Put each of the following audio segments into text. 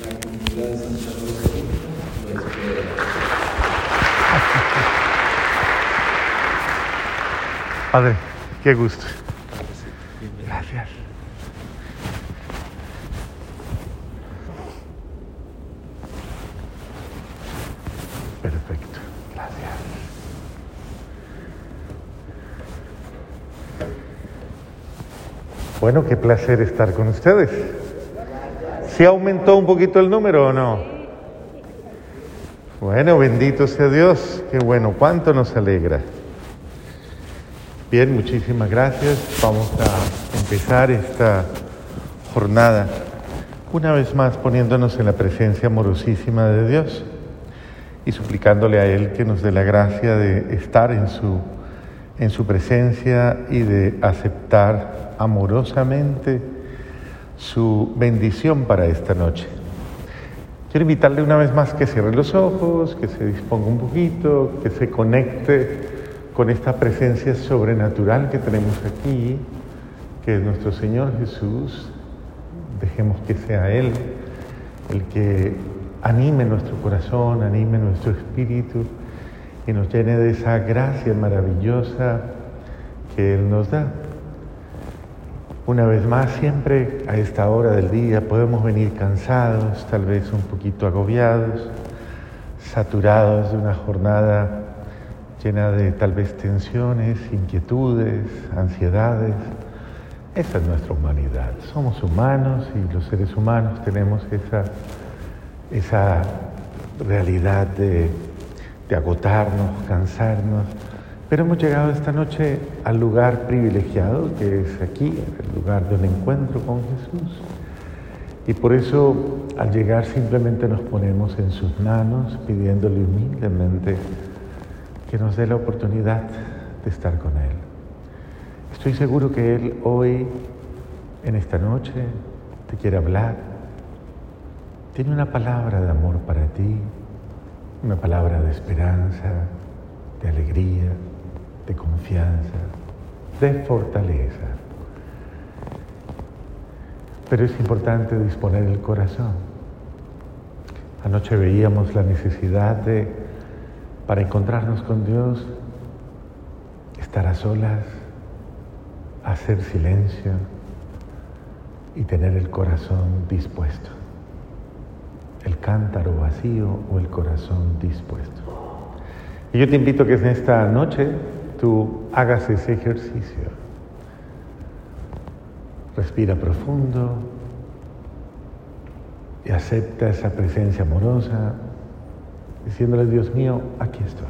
La comunidad de Santa Rosa lo espera. Padre, qué gusto. Gracias. Perfecto. Gracias. Bueno, qué placer estar con ustedes. ¿Sí aumentó un poquito el número o no? Bueno, bendito sea Dios. Qué bueno, cuánto nos alegra. Bien, muchísimas gracias. Vamos a empezar esta jornada una vez más poniéndonos en la presencia amorosísima de Dios y suplicándole a Él que nos dé la gracia de estar en su, en su presencia y de aceptar amorosamente su bendición para esta noche. Quiero invitarle una vez más que cierre los ojos, que se disponga un poquito, que se conecte con esta presencia sobrenatural que tenemos aquí, que es nuestro Señor Jesús. Dejemos que sea Él el que anime nuestro corazón, anime nuestro espíritu y nos llene de esa gracia maravillosa que Él nos da. Una vez más, siempre a esta hora del día podemos venir cansados, tal vez un poquito agobiados, saturados de una jornada llena de tal vez tensiones, inquietudes, ansiedades. Esa es nuestra humanidad. Somos humanos y los seres humanos tenemos esa, esa realidad de, de agotarnos, cansarnos. Pero hemos llegado esta noche al lugar privilegiado que es aquí, el lugar de un encuentro con Jesús. Y por eso al llegar simplemente nos ponemos en sus manos pidiéndole humildemente que nos dé la oportunidad de estar con Él. Estoy seguro que Él hoy, en esta noche, te quiere hablar. Tiene una palabra de amor para ti, una palabra de esperanza, de alegría, de confianza, de fortaleza. Pero es importante disponer el corazón. Anoche veíamos la necesidad de para encontrarnos con Dios, estar a solas, hacer silencio y tener el corazón dispuesto. El cántaro vacío o el corazón dispuesto. Y yo te invito a que en esta noche tú hagas ese ejercicio. Respira profundo y acepta esa presencia amorosa diciéndole, Dios mío, aquí estoy.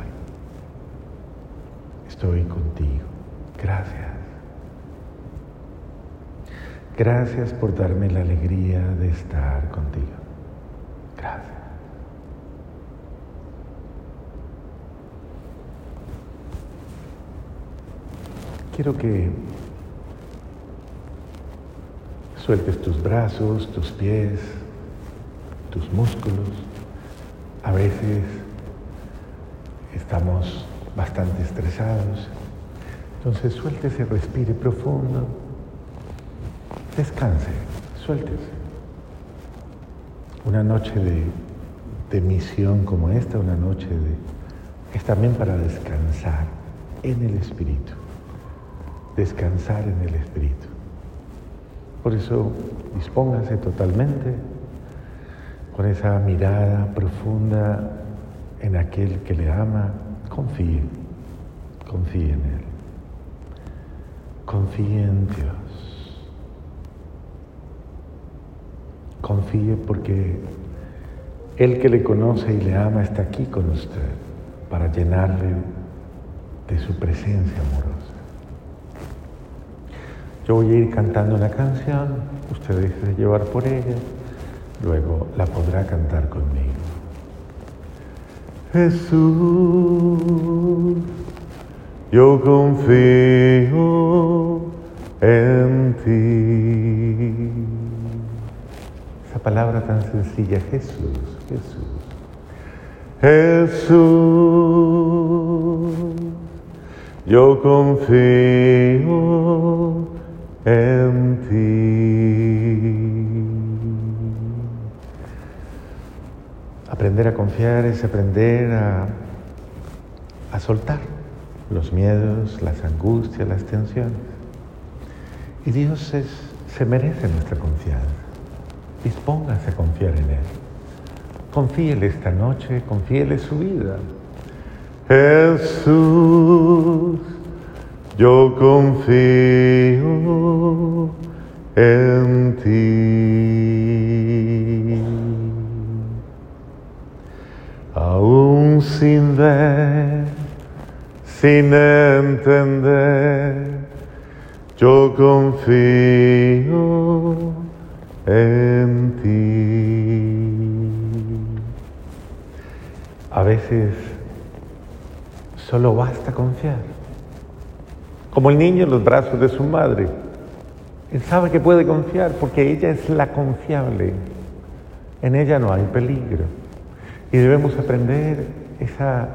Estoy contigo. Gracias. Gracias por darme la alegría de estar contigo. Gracias. Quiero que sueltes tus brazos, tus pies, tus músculos. A veces estamos bastante estresados. Entonces suéltese, respire profundo. Descanse, suéltese. Una noche de, de misión como esta, una noche de, es también para descansar en el Espíritu. Descansar en el Espíritu. Por eso dispóngase totalmente con esa mirada profunda en aquel que le ama, confíe, confíe en Él. Confíe en Dios. Confíe porque Él que le conoce y le ama está aquí con usted para llenarle de su presencia amorosa. Yo voy a ir cantando una canción, usted déjese llevar por ella luego la podrá cantar conmigo. Jesús, yo confío en ti. Esa palabra tan sencilla, Jesús, Jesús. Jesús, yo confío en ti. Aprender a confiar es aprender a, a soltar los miedos, las angustias, las tensiones. Y Dios es, se merece nuestra confianza. Dispóngase a confiar en Él. Confíele esta noche, confíele su vida. Jesús, yo confío en ti. Aún sin ver, sin entender, yo confío en ti. A veces solo basta confiar. Como el niño en los brazos de su madre. Él sabe que puede confiar porque ella es la confiable. En ella no hay peligro. Y debemos aprender esa,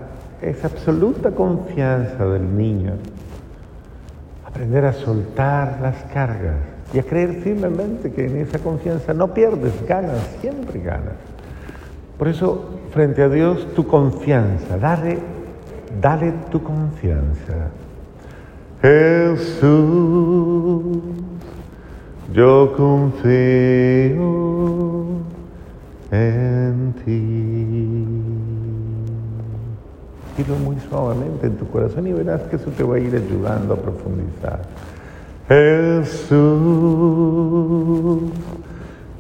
esa absoluta confianza del niño. Aprender a soltar las cargas y a creer firmemente que en esa confianza no pierdes, ganas, siempre ganas. Por eso, frente a Dios, tu confianza, dale, dale tu confianza. Jesús, yo confío en ti. Dilo muy suavemente en tu corazón y verás que eso te va a ir ayudando a profundizar. Jesús,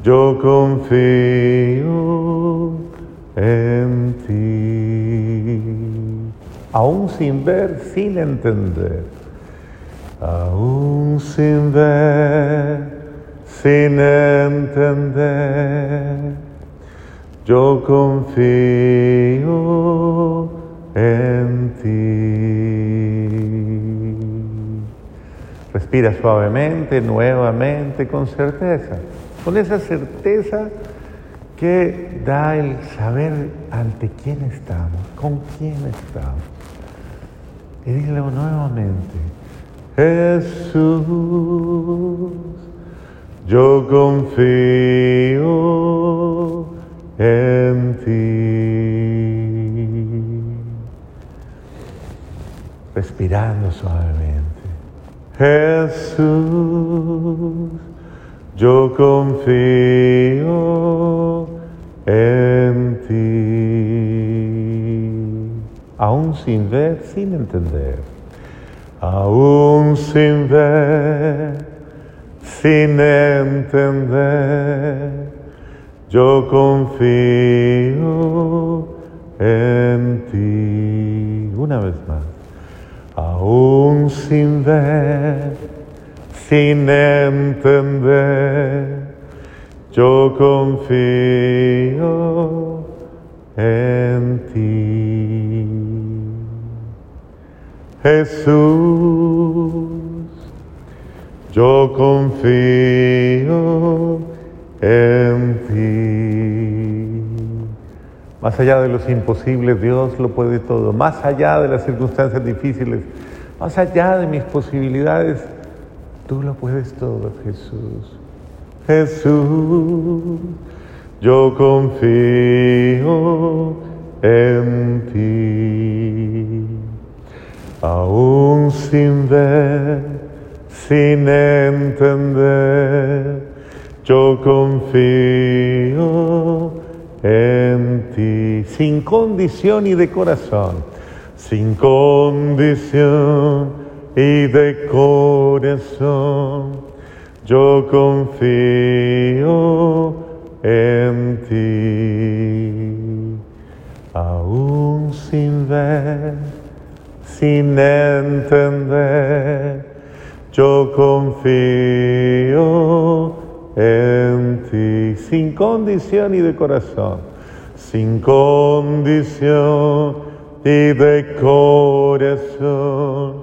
yo confío en ti. Aún sin ver, sin entender. Aún sin ver, sin entender. Yo confío en ti. Respira suavemente, nuevamente, con certeza. Con esa certeza que da el saber ante quién estamos, con quién estamos. Y dile nuevamente, Jesús, yo confío en ti. Respirando suavemente. Jesús, yo confío en ti. Aún sin ver, sin entender. Aún sin ver, sin entender. Yo confío en ti. Una vez más. Aún sin ver, sin entender, yo confío en ti. Jesús, yo confío en ti. Más allá de los imposibles, Dios lo puede todo. Más allá de las circunstancias difíciles, más allá de mis posibilidades, tú lo puedes todo, Jesús. Jesús, yo confío en ti. Aún sin ver, sin entender, yo confío en ti, sin condición y de corazón, sin condición y de corazón, yo confío en ti, aún sin ver, sin entender, yo confío en ti, sin condición y de corazón, sin condición y de corazón,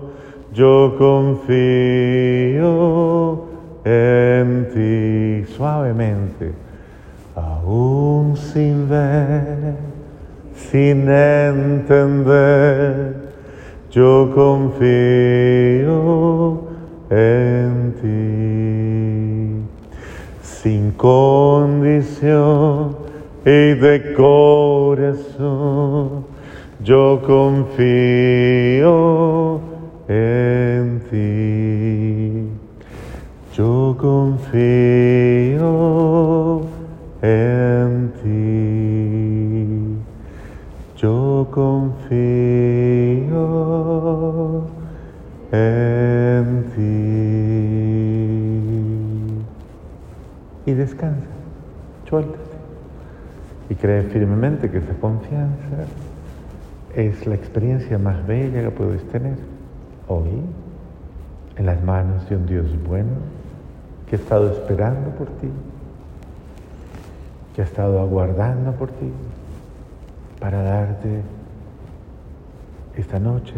yo confío en ti suavemente, aún sin ver, sin entender, yo confío en ti sin condición y de corazón yo confío en ti. Yo confío en ti. Yo confío en ti. Y descansa, suéltate. Y cree firmemente que esa confianza es la experiencia más bella que puedes tener hoy en las manos de un Dios bueno que ha estado esperando por ti, que ha estado aguardando por ti para darte esta noche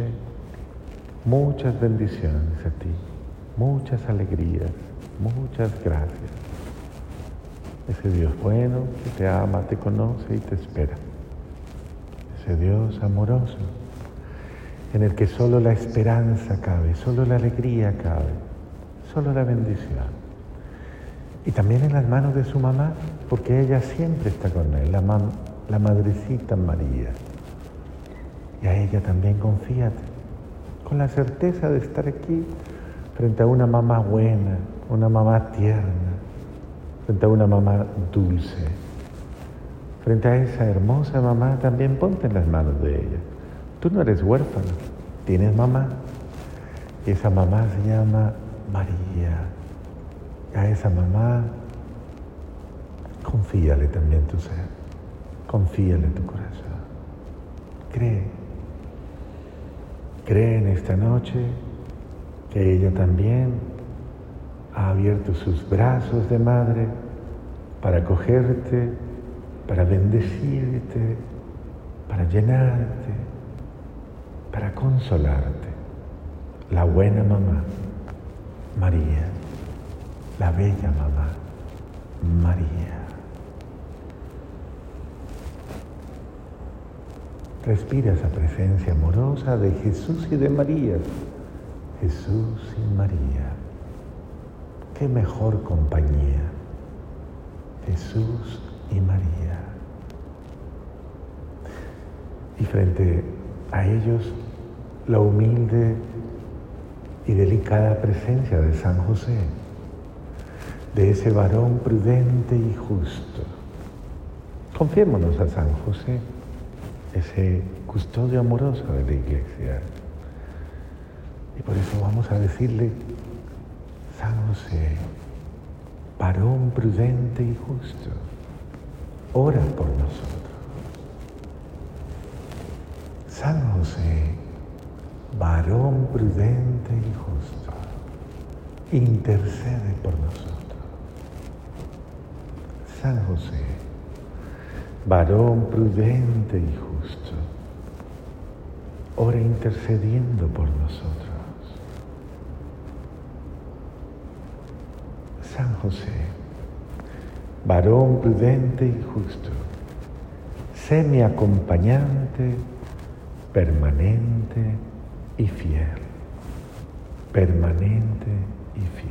muchas bendiciones a ti, muchas alegrías, muchas gracias. Ese Dios bueno que te ama, te conoce y te espera. Ese Dios amoroso en el que solo la esperanza cabe, solo la alegría cabe, solo la bendición. Y también en las manos de su mamá, porque ella siempre está con él, la, la madrecita María. Y a ella también confíate, con la certeza de estar aquí frente a una mamá buena, una mamá tierna, frente a una mamá dulce. Frente a esa hermosa mamá también ponte en las manos de ella. Tú no eres huérfano, tienes mamá. Y esa mamá se llama María. A esa mamá confíale también tu ser, confíale tu corazón. Cree, cree en esta noche que ella también ha abierto sus brazos de madre para acogerte, para bendecirte, para llenarte para consolarte, la buena mamá, María, la bella mamá, María. Respira esa presencia amorosa de Jesús y de María. Jesús y María. Qué mejor compañía. Jesús y María. Y frente a ellos la humilde y delicada presencia de San José, de ese varón prudente y justo. Confiémonos a San José, ese custodio amoroso de la iglesia. Y por eso vamos a decirle, San José, varón prudente y justo, ora por nosotros. San José, varón prudente y justo, intercede por nosotros. San José, varón prudente y justo, ora intercediendo por nosotros. San José, varón prudente y justo, sé mi acompañante permanente y fiel, permanente y fiel.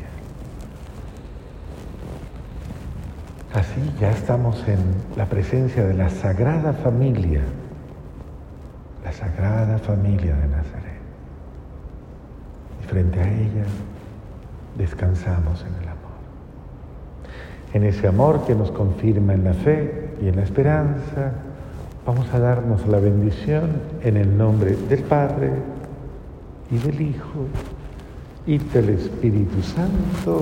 Así ya estamos en la presencia de la Sagrada Familia, la Sagrada Familia de Nazaret. Y frente a ella descansamos en el amor. En ese amor que nos confirma en la fe y en la esperanza, Vamos a darnos la bendición en el nombre del Padre y del Hijo y del Espíritu Santo.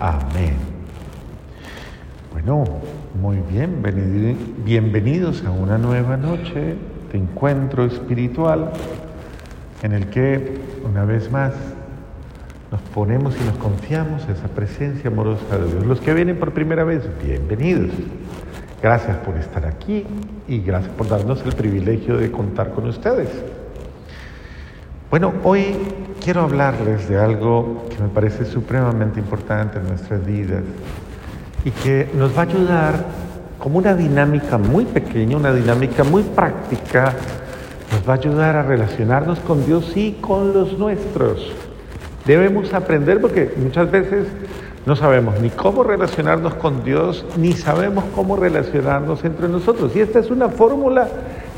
Amén. Bueno, muy bien, bienvenidos a una nueva noche de encuentro espiritual en el que una vez más nos ponemos y nos confiamos en esa presencia amorosa de Dios. Los que vienen por primera vez, bienvenidos. Gracias por estar aquí y gracias por darnos el privilegio de contar con ustedes. Bueno, hoy quiero hablarles de algo que me parece supremamente importante en nuestras vidas y que nos va a ayudar como una dinámica muy pequeña, una dinámica muy práctica, nos va a ayudar a relacionarnos con Dios y con los nuestros. Debemos aprender porque muchas veces no sabemos ni cómo relacionarnos con Dios, ni sabemos cómo relacionarnos entre nosotros. Y esta es una fórmula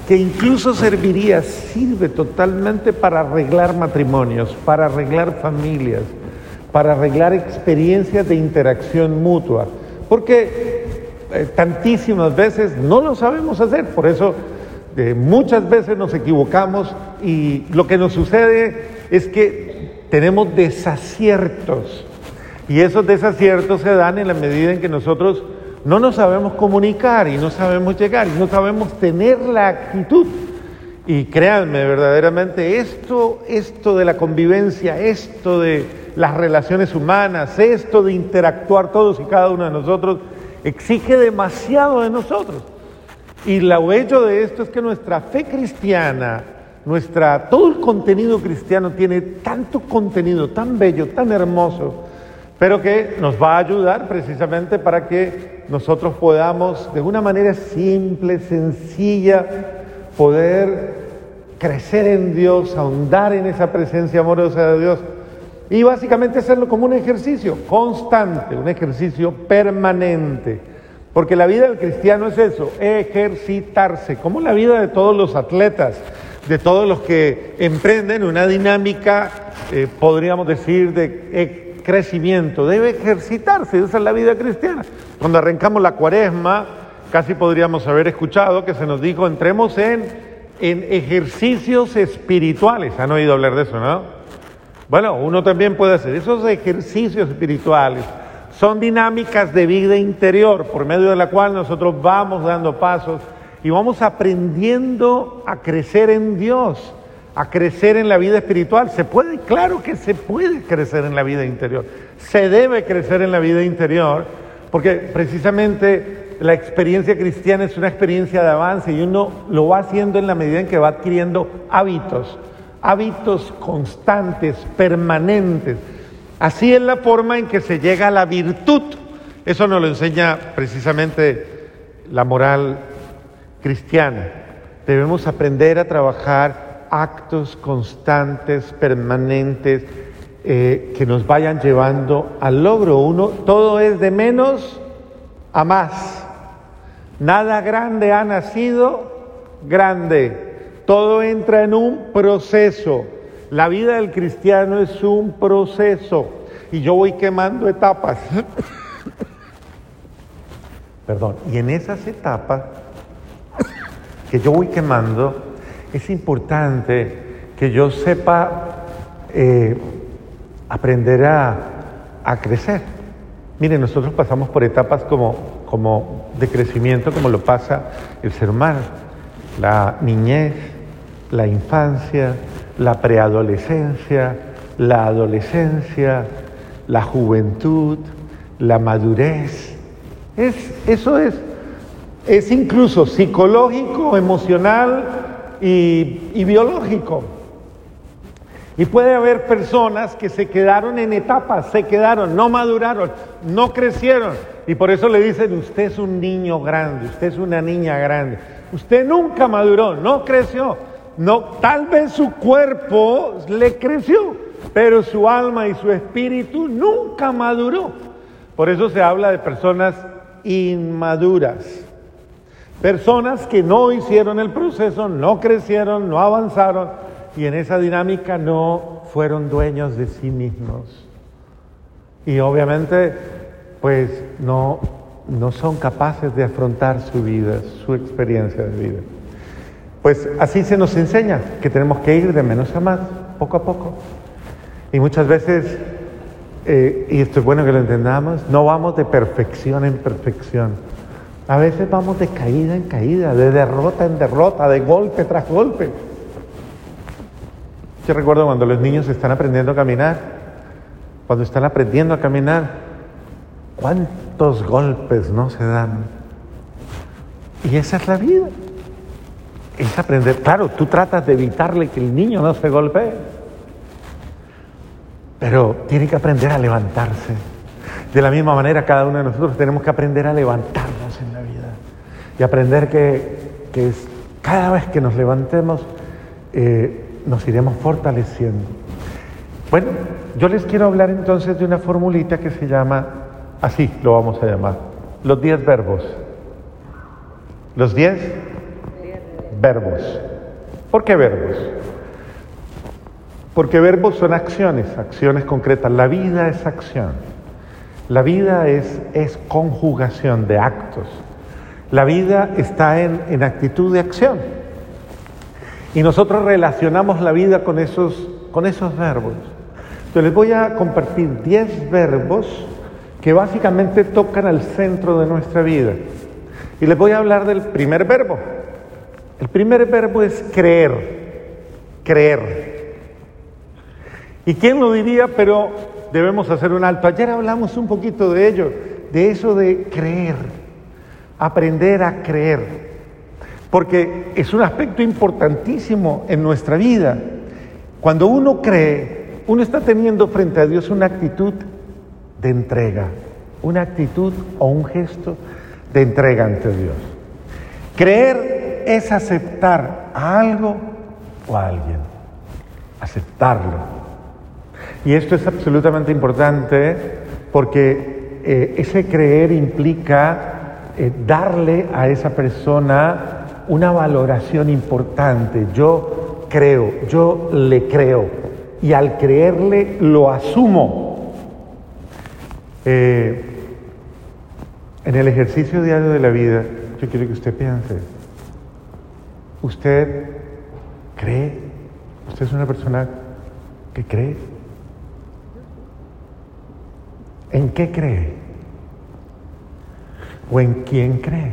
que incluso serviría, sirve totalmente para arreglar matrimonios, para arreglar familias, para arreglar experiencias de interacción mutua. Porque eh, tantísimas veces no lo sabemos hacer, por eso eh, muchas veces nos equivocamos y lo que nos sucede es que tenemos desaciertos y esos desaciertos se dan en la medida en que nosotros no nos sabemos comunicar y no sabemos llegar y no sabemos tener la actitud. Y créanme, verdaderamente, esto, esto de la convivencia, esto de las relaciones humanas, esto de interactuar todos y cada uno de nosotros, exige demasiado de nosotros. Y lo hecho de esto es que nuestra fe cristiana, nuestra, todo el contenido cristiano tiene tanto contenido tan bello, tan hermoso, pero que nos va a ayudar precisamente para que nosotros podamos, de una manera simple, sencilla, poder crecer en Dios, ahondar en esa presencia amorosa de Dios y básicamente hacerlo como un ejercicio constante, un ejercicio permanente. Porque la vida del cristiano es eso, ejercitarse, como la vida de todos los atletas, de todos los que emprenden una dinámica, eh, podríamos decir, de crecimiento, debe ejercitarse, esa es la vida cristiana. Cuando arrancamos la cuaresma, casi podríamos haber escuchado que se nos dijo, entremos en, en ejercicios espirituales. ¿Han oído hablar de eso, no? Bueno, uno también puede hacer esos ejercicios espirituales. Son dinámicas de vida interior por medio de la cual nosotros vamos dando pasos y vamos aprendiendo a crecer en Dios a crecer en la vida espiritual. ¿Se puede? Claro que se puede crecer en la vida interior. Se debe crecer en la vida interior porque precisamente la experiencia cristiana es una experiencia de avance y uno lo va haciendo en la medida en que va adquiriendo hábitos, hábitos constantes, permanentes. Así es la forma en que se llega a la virtud. Eso nos lo enseña precisamente la moral cristiana. Debemos aprender a trabajar actos constantes, permanentes, eh, que nos vayan llevando al logro. Uno, todo es de menos a más. Nada grande ha nacido grande. Todo entra en un proceso. La vida del cristiano es un proceso. Y yo voy quemando etapas. Perdón. Y en esas etapas que yo voy quemando, es importante que yo sepa eh, aprender a, crecer. Miren, nosotros pasamos por etapas como, como de crecimiento, como lo pasa el ser humano. La niñez, la infancia, la preadolescencia, la adolescencia, la juventud, la madurez. Es, eso es, es incluso psicológico, emocional, y, biológico. Y puede haber personas que se quedaron en etapas, se quedaron, no maduraron, no crecieron. Y por eso le dicen, usted es un niño grande, usted es una niña grande. Usted nunca maduró, no creció. No, tal vez su cuerpo le creció, pero su alma y su espíritu nunca maduró. Por eso se habla de personas inmaduras. Personas que no hicieron el proceso, no crecieron, no avanzaron y en esa dinámica no fueron dueños de sí mismos. Y obviamente, pues no, no son capaces de afrontar su vida, su experiencia de vida. Pues así se nos enseña que tenemos que ir de menos a más, poco a poco. Y muchas veces, eh, y esto es bueno que lo entendamos, no vamos de perfección en perfección a veces vamos de caída en caída, de derrota en derrota, de golpe tras golpe. Yo recuerdo cuando los niños están aprendiendo a caminar, cuando están aprendiendo a caminar, cuántos golpes no se dan. Y esa es la vida. Es aprender. Claro, tú tratas de evitarle que el niño no se golpee, pero tiene que aprender a levantarse. De la misma manera, cada uno de nosotros tenemos que aprender a levantarnos y aprender que, cada vez que nos levantemos eh, nos iremos fortaleciendo. Bueno, yo les quiero hablar entonces de una formulita que se llama así lo vamos a llamar, los diez verbos. Los diez verbos. ¿Por qué verbos? Porque verbos son acciones, acciones concretas. La vida es acción. La vida es, es conjugación de actos. La vida está en, en actitud de acción. Y nosotros relacionamos la vida con esos, con esos verbos. Entonces les voy a compartir 10 verbos que básicamente tocan al centro de nuestra vida. Y les voy a hablar del primer verbo. El primer verbo es creer, creer. ¿Y quién lo diría? Pero debemos hacer un alto. Ayer hablamos un poquito de ello, de eso de creer, aprender a creer. Porque es un aspecto importantísimo en nuestra vida. Cuando uno cree, uno está teniendo frente a Dios una actitud de entrega, una actitud o un gesto de entrega ante Dios. Creer es aceptar a algo o a alguien, aceptarlo. Y esto es absolutamente importante porque eh, ese creer implica eh, darle a esa persona una valoración importante. Yo creo, yo le creo y al creerle lo asumo. Eh, en el ejercicio diario de la vida, yo quiero que usted piense, ¿usted cree? ¿Usted es una persona que cree? ¿En qué cree? ¿O en quién cree?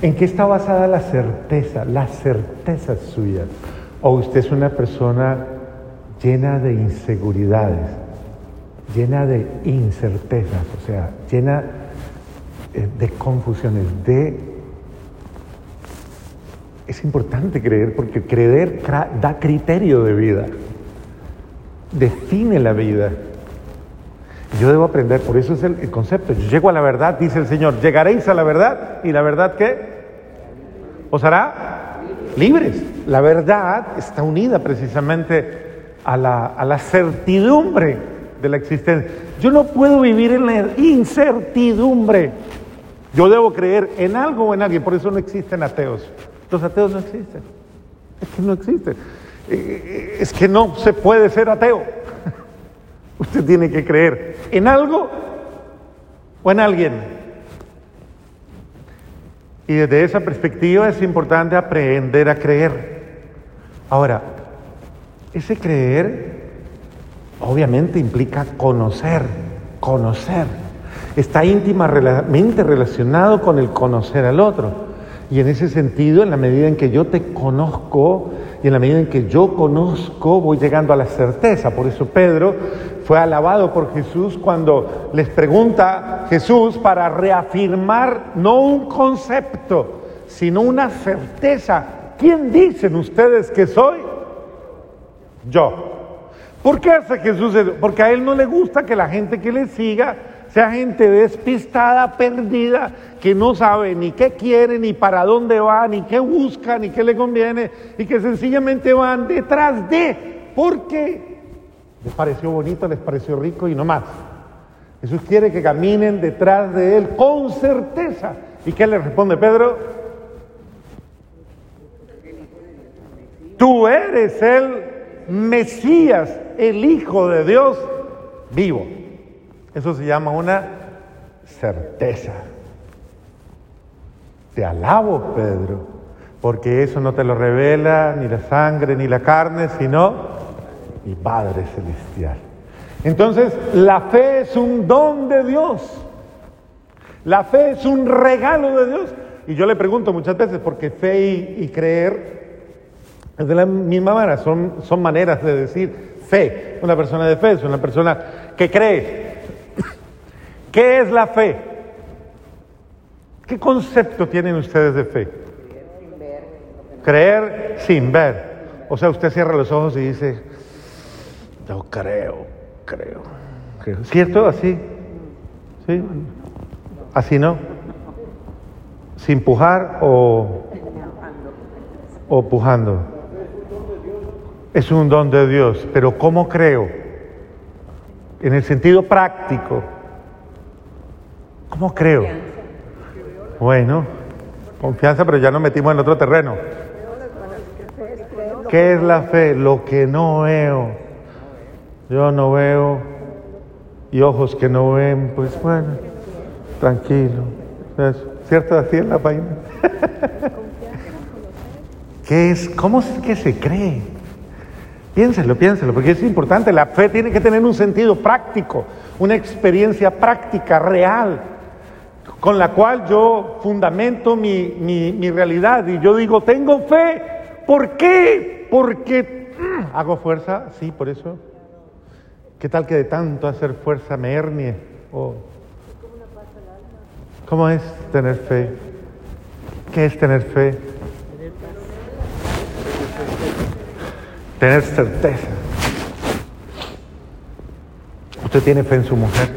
¿En qué está basada la certeza, la certeza suya? ¿O usted es una persona llena de inseguridades, llena de incertezas, o sea, llena eh, de confusiones, de... Es importante creer porque creer da criterio de vida, define la vida. Yo debo aprender, por eso es el, concepto. Yo llego a la verdad, dice el Señor, llegaréis a la verdad y la verdad qué? Os hará libres. La verdad está unida precisamente a la, a la certidumbre de la existencia. Yo no puedo vivir en la incertidumbre. Yo debo creer en algo o en alguien, por eso no existen ateos. Los ateos no existen. Es que no existen. Eh, eh, es que no se puede ser ateo. Usted tiene que creer en algo o en alguien. Y desde esa perspectiva es importante aprender a creer. Ahora, ese creer obviamente implica conocer, conocer. Está íntimamente relacionado con el conocer al otro. Y en ese sentido, en la medida en que yo te conozco y en la medida en que yo conozco, voy llegando a la certeza. Por eso Pedro fue alabado por Jesús cuando les pregunta Jesús para reafirmar no un concepto, sino una certeza. ¿Quién dicen ustedes que soy? Yo. ¿Por qué hace Jesús eso? Porque a él no le gusta que la gente que le siga gente despistada, perdida, que no sabe ni qué quiere, ni para dónde va, ni qué busca, ni qué le conviene, y que sencillamente van detrás de, porque les pareció bonito, les pareció rico y no más. Jesús quiere que caminen detrás de Él con certeza. ¿Y qué le responde Pedro? Tú eres el Mesías, el Hijo de Dios vivo. Eso se llama una certeza. Te alabo, Pedro, porque eso no te lo revela ni la sangre ni la carne, sino mi Padre Celestial. Entonces, la fe es un don de Dios. La fe es un regalo de Dios. Y yo le pregunto muchas veces, porque fe y, creer es de la misma manera, son, son maneras de decir fe. Una persona de fe es una persona que cree. ¿Qué es la fe? ¿Qué concepto tienen ustedes de fe? Creer sin ver. O sea, usted cierra los ojos y dice, yo creo, creo. ¿Cierto? Así. ¿Sí? Así no. Sin pujar o, o pujando. Es un don de Dios, pero ¿cómo creo? En el sentido práctico, ¿Cómo creo? Bueno, confianza, pero ya nos metimos en otro terreno. ¿Qué es la fe? Lo que no veo. Yo no veo y ojos que no ven, pues bueno, tranquilo. ¿Cierto? Así en la página. ¿Qué es? ¿Cómo es que se cree? Piénselo, piénselo, porque es importante. La fe tiene que tener un sentido práctico, una experiencia práctica, real, con la cual yo fundamento mi, mi realidad. Y yo digo, tengo fe. ¿Por qué? Porque mm, hago fuerza, sí, por eso. ¿Qué tal que de tanto hacer fuerza me hernie? ¿Cómo es tener fe? ¿Qué es tener fe? Tener certeza. ¿Usted tiene fe en su mujer?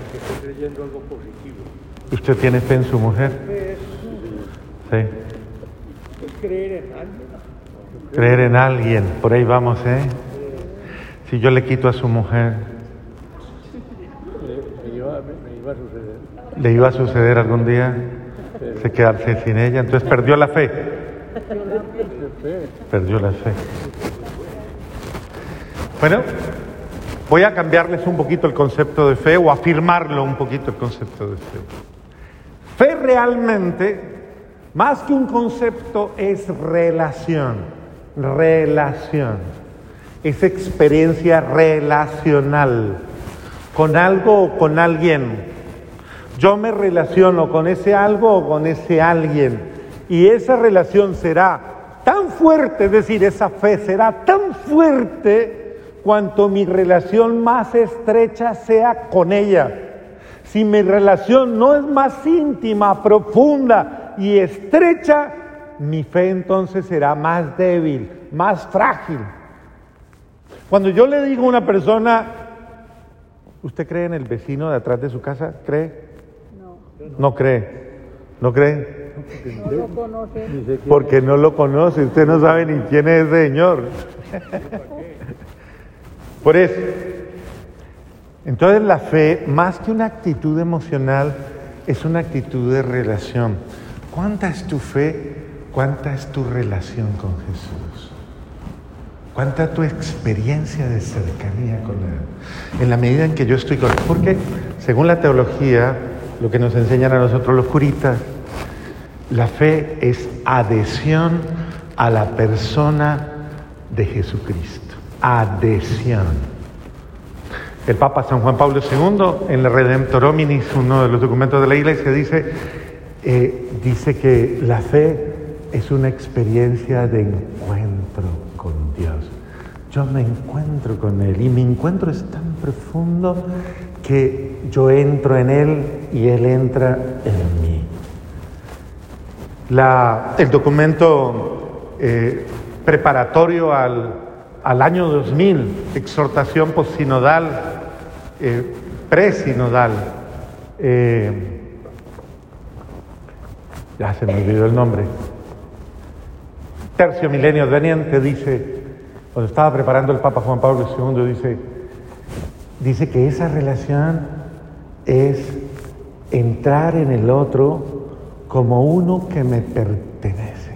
¿Usted tiene fe en su mujer? Sí. creer en alguien. Creer en alguien, por ahí vamos, ¿eh? Si yo le quito a su mujer, le iba a suceder algún día se quedarse sin ella, entonces perdió la fe. Perdió la fe. Bueno, voy a cambiarles un poquito el concepto de fe o afirmarlo un poquito el concepto de fe. Fe realmente, más que un concepto, es relación. Relación. Es experiencia relacional con algo o con alguien. Yo me relaciono con ese algo o con ese alguien. Y esa relación será tan fuerte, es decir, esa fe será tan fuerte cuanto mi relación más estrecha sea con ella. Si mi relación no es más íntima, profunda y estrecha, mi fe entonces será más débil, más frágil. Cuando yo le digo a una persona, ¿usted cree en el vecino de atrás de su casa? ¿Cree? No. ¿No cree? ¿No cree? No lo conoce. Porque no lo conoce, usted no sabe ni quién es ese señor. Por eso, entonces la fe, más que una actitud emocional, es una actitud de relación. ¿Cuánta es tu fe? ¿Cuánta es tu relación con Jesús? ¿Cuánta tu experiencia de cercanía con Él? En la medida en que yo estoy con Él. Porque, según la teología, lo que nos enseñan a nosotros los curitas, la fe es adhesión a la persona de Jesucristo adhesión. El Papa San Juan Pablo II, en la Redemptor Hominis, uno de los documentos de la Iglesia, dice, eh, dice que la fe es una experiencia de encuentro con Dios. Yo me encuentro con Él y mi encuentro es tan profundo que yo entro en Él y Él entra en mí. El documento eh, preparatorio al, al año 2000, exhortación postsinodal, eh, presinodal. Eh, ya se me olvidó el nombre. Tercio milenio adveniente dice, cuando estaba preparando el Papa Juan Pablo II, dice, dice que esa relación es entrar en el otro como uno que me pertenece,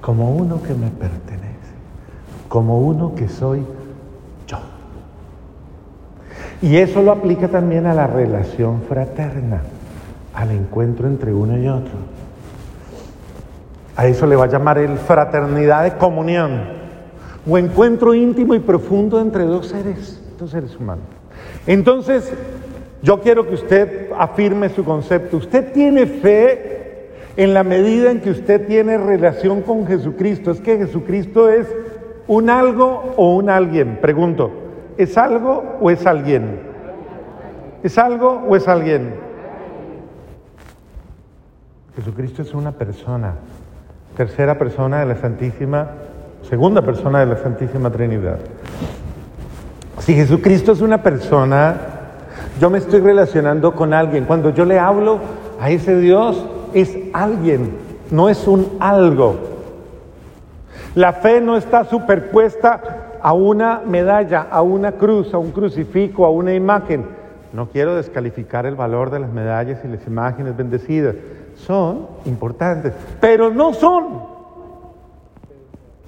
como uno que me pertenece como uno que soy yo. Y eso lo aplica también a la relación fraterna, al encuentro entre uno y otro. A eso le va a llamar el fraternidad de comunión o encuentro íntimo y profundo entre dos seres, dos seres humanos. Entonces, yo quiero que usted afirme su concepto. Usted tiene fe en la medida en que usted tiene relación con Jesucristo. Es que Jesucristo es ¿Un algo o un alguien? Pregunto, ¿es algo o es alguien? ¿Es algo o es alguien? Jesucristo es una persona, tercera persona de la Santísima, segunda persona de la Santísima Trinidad. Si Jesucristo es una persona, yo me estoy relacionando con alguien. Cuando yo le hablo a ese Dios, es alguien, no es un algo. La fe no está superpuesta a una medalla, a una cruz, a un crucifijo, a una imagen. No quiero descalificar el valor de las medallas y las imágenes bendecidas. Son importantes, pero no son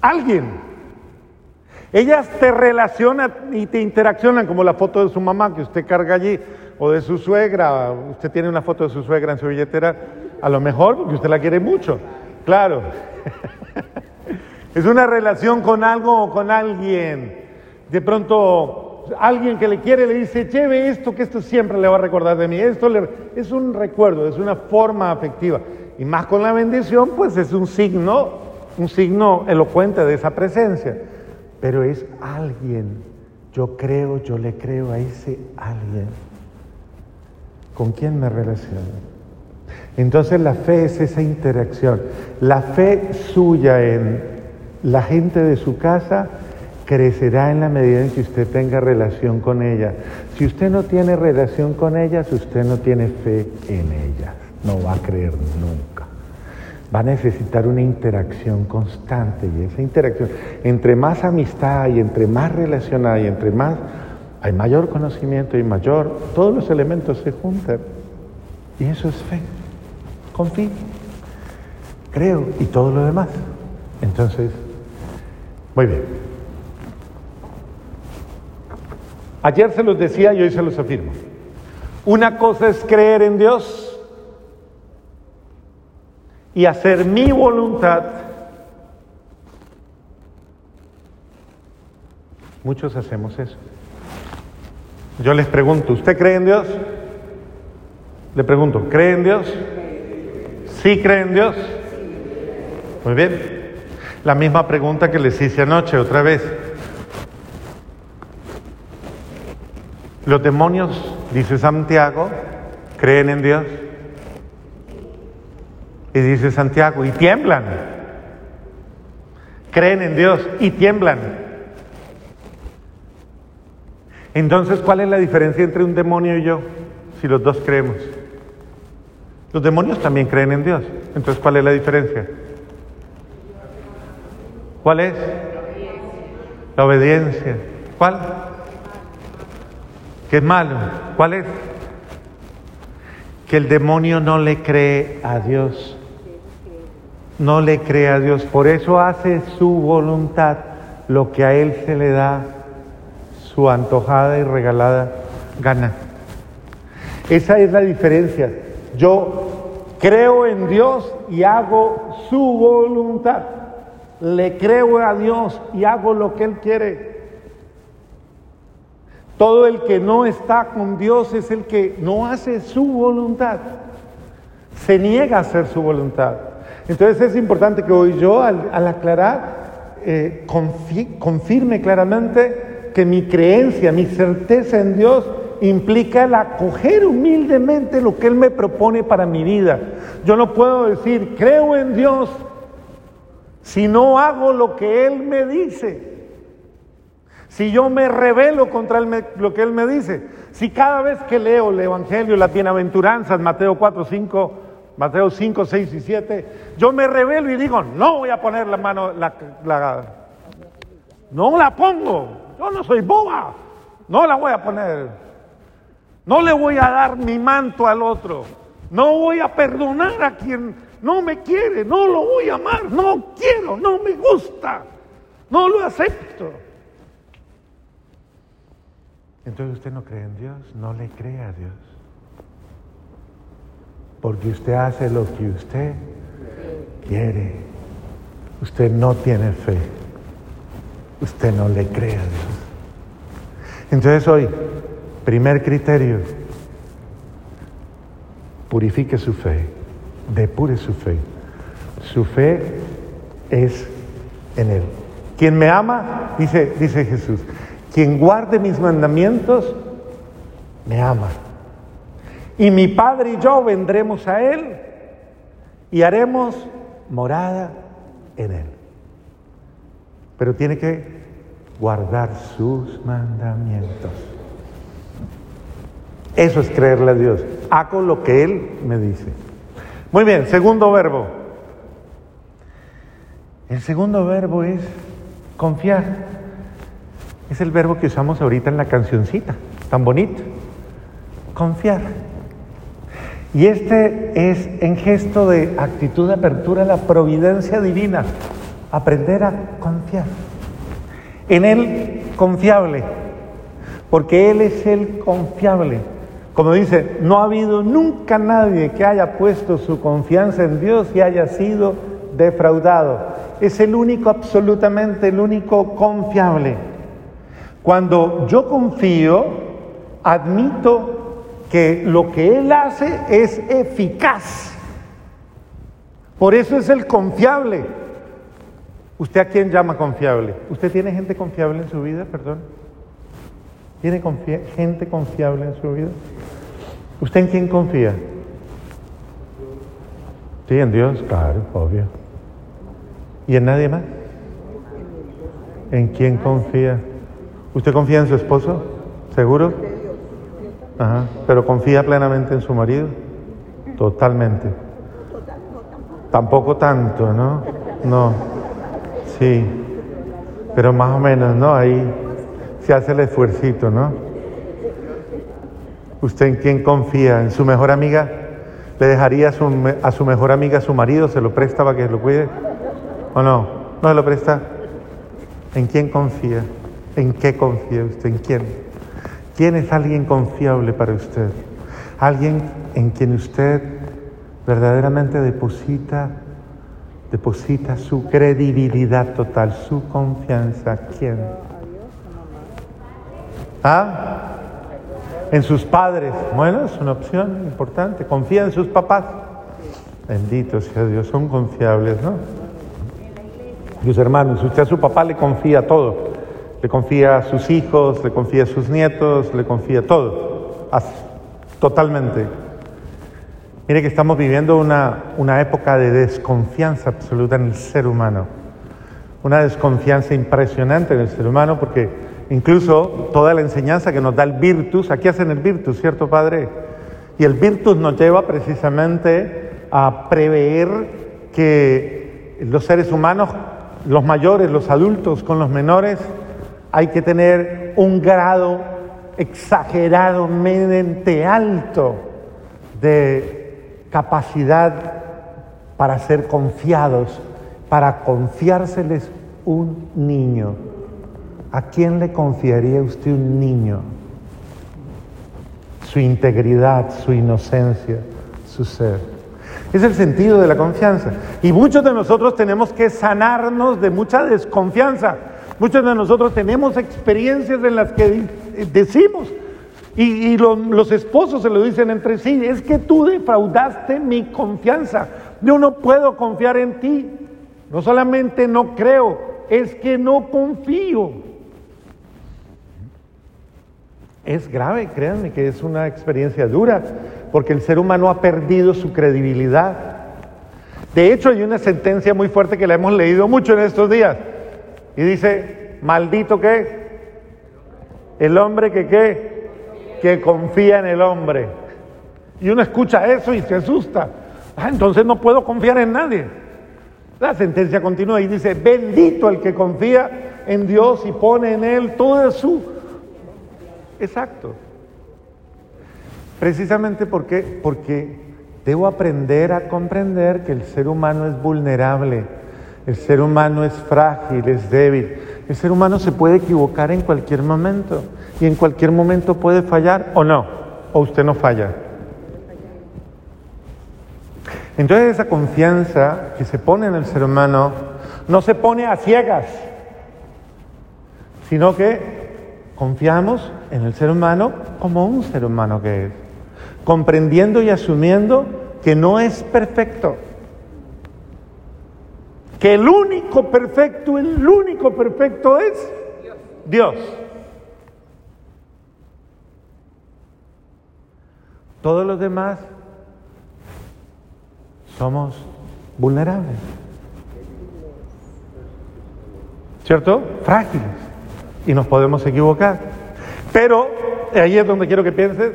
alguien. Ellas te relacionan y te interaccionan como la foto de su mamá que usted carga allí o de su suegra. Usted tiene una foto de su suegra en su billetera, a lo mejor porque usted la quiere mucho. Claro. es una relación con algo o con alguien. De pronto alguien que le quiere le dice, lleve esto, que esto siempre le va a recordar de mí. Esto es un recuerdo, es una forma afectiva. Y más con la bendición, pues es un signo, un signo elocuente de esa presencia pero es alguien. Yo creo, yo le creo a ese alguien. ¿Con quién me relaciono? Entonces la fe es esa interacción. La fe suya en la gente de su casa crecerá en la medida en que usted tenga relación con ella. Si usted no tiene relación con ellas, usted no tiene fe en ellas. No va a creer nunca va a necesitar una interacción constante y esa interacción, entre más amistad hay, entre más relación hay, entre más hay mayor conocimiento y mayor, todos los elementos se juntan. Y eso es fe. Confío, creo y todo lo demás. Entonces, muy bien. Ayer se los decía y hoy se los afirmo. Una cosa es creer en Dios y hacer mi voluntad, muchos hacemos eso. Yo les pregunto, ¿usted cree en Dios? Le pregunto, ¿cree en Dios? ¿Sí cree en Dios? Muy bien. La misma pregunta que les hice anoche otra vez. Los demonios, dice Santiago, creen en Dios. Y dice Santiago, y tiemblan. Creen en Dios y tiemblan. Entonces, ¿cuál es la diferencia entre un demonio y yo? Si los dos creemos. Los demonios también creen en Dios. Entonces, ¿cuál es la diferencia? ¿Cuál es? La obediencia. ¿Cuál? ¿Qué es malo? ¿Cuál es? Que el demonio no le cree a Dios no le cree a Dios. Por eso hace su voluntad, lo que a Él se le da su antojada y regalada gana. Esa es la diferencia. Yo creo en Dios y hago su voluntad. Le creo a Dios y hago lo que Él quiere. Todo el que no está con Dios es el que no hace su voluntad. Se niega a hacer su voluntad. Entonces es importante que hoy yo, al, aclarar, eh, confirme claramente que mi creencia, mi certeza en Dios implica el acoger humildemente lo que Él me propone para mi vida. Yo no puedo decir, creo en Dios, si no hago lo que Él me dice. Si yo me rebelo contra lo que Él me dice. Si cada vez que leo el Evangelio, las bienaventuranzas, Mateo 4, 5, Mateo 5, 6 y 7, yo me revelo y digo, no voy a poner la mano, la, no la pongo, yo no soy boba, no la voy a poner, no le voy a dar mi manto al otro, no voy a perdonar a quien no me quiere, no lo voy a amar, no quiero, no me gusta, no lo acepto. Entonces usted no cree en Dios, no le cree a Dios porque usted hace lo que usted quiere. Usted no tiene fe. Usted no le cree a Dios. Entonces hoy, primer criterio, purifique su fe, depure su fe. Su fe es en Él. Quien me ama, dice, dice Jesús, quien guarde mis mandamientos, me ama. Y mi Padre y yo vendremos a Él y haremos morada en Él. Pero tiene que guardar sus mandamientos. Eso es creerle a Dios. Hago lo que Él me dice. Muy bien, segundo verbo. El segundo verbo es confiar. Es el verbo que usamos ahorita en la cancioncita, tan bonito. confiar. Y este es en gesto de actitud de apertura a la providencia divina, aprender a confiar. En Él confiable, porque Él es el confiable. Como dice, no ha habido nunca nadie que haya puesto su confianza en Dios y haya sido defraudado. Es el único, absolutamente el único confiable. Cuando yo confío, admito que lo que Él hace es eficaz. Por eso es el confiable. ¿Usted a quién llama confiable? ¿Usted tiene gente confiable en su vida? Perdón. ¿Tiene gente confiable en su vida? ¿Usted en quién confía? Sí, en Dios, claro, obvio. ¿Y en nadie más? ¿En quién confía? ¿Usted confía en su esposo? ¿Seguro? Ajá. ¿Pero confía plenamente en su marido? Totalmente. Tampoco tanto, ¿no? No. Sí. Pero más o menos, ¿no? Ahí se hace el esfuercito, ¿no? ¿Usted en quién confía? ¿En su mejor amiga? ¿Le dejaría a su, a su mejor amiga a su marido? ¿Se lo presta para que lo cuide? ¿O no? ¿No se lo presta? ¿En quién confía? ¿En qué confía usted? ¿En quién? ¿Quién es alguien confiable para usted? Alguien en quien usted verdaderamente deposita, deposita su credibilidad total, su confianza. ¿Quién? ¿Ah? En sus padres. Bueno, es una opción importante. Confía en sus papás. Bendito sea Dios, son confiables, ¿no? Sus hermanos, usted a su papá le confía todo le confía a sus hijos, le confía a sus nietos, le confía todo, totalmente. Mire que estamos viviendo una, una época de desconfianza absoluta en el ser humano, una desconfianza impresionante en el ser humano porque incluso toda la enseñanza que nos da el virtus, aquí hacen el virtus, ¿cierto Padre? Y el virtus nos lleva precisamente a prever que los seres humanos, los mayores, los adultos con los menores, hay que tener un grado exageradamente alto de capacidad para ser confiados, para confiárseles un niño. ¿A quién le confiaría usted un niño? Su integridad, su inocencia, su ser. Es el sentido de la confianza. Y muchos de nosotros tenemos que sanarnos de mucha desconfianza. Muchos de nosotros tenemos experiencias en las que decimos, y, los esposos se lo dicen entre sí, es que tú defraudaste mi confianza, yo no puedo confiar en ti, no solamente no creo, es que no confío. Es grave, créanme que es una experiencia dura, porque el ser humano ha perdido su credibilidad. De hecho, hay una sentencia muy fuerte que la hemos leído mucho en estos días. Y dice, maldito que el hombre que qué, que confía en el hombre. Y uno escucha eso y se asusta. Ah, entonces no puedo confiar en nadie. La sentencia continúa y dice, bendito el que confía en Dios y pone en él todo su... Exacto. Precisamente porque, porque debo aprender a comprender que el ser humano es vulnerable el ser humano es frágil, es débil. El ser humano se puede equivocar en cualquier momento y en cualquier momento puede fallar o no, o usted no falla. Entonces esa confianza que se pone en el ser humano no se pone a ciegas, sino que confiamos en el ser humano como un ser humano que es, comprendiendo y asumiendo que no es perfecto que el único perfecto, el único perfecto es Dios. Todos los demás somos vulnerables. ¿Cierto? Frágiles. Y nos podemos equivocar. Pero, ahí es donde quiero que pienses,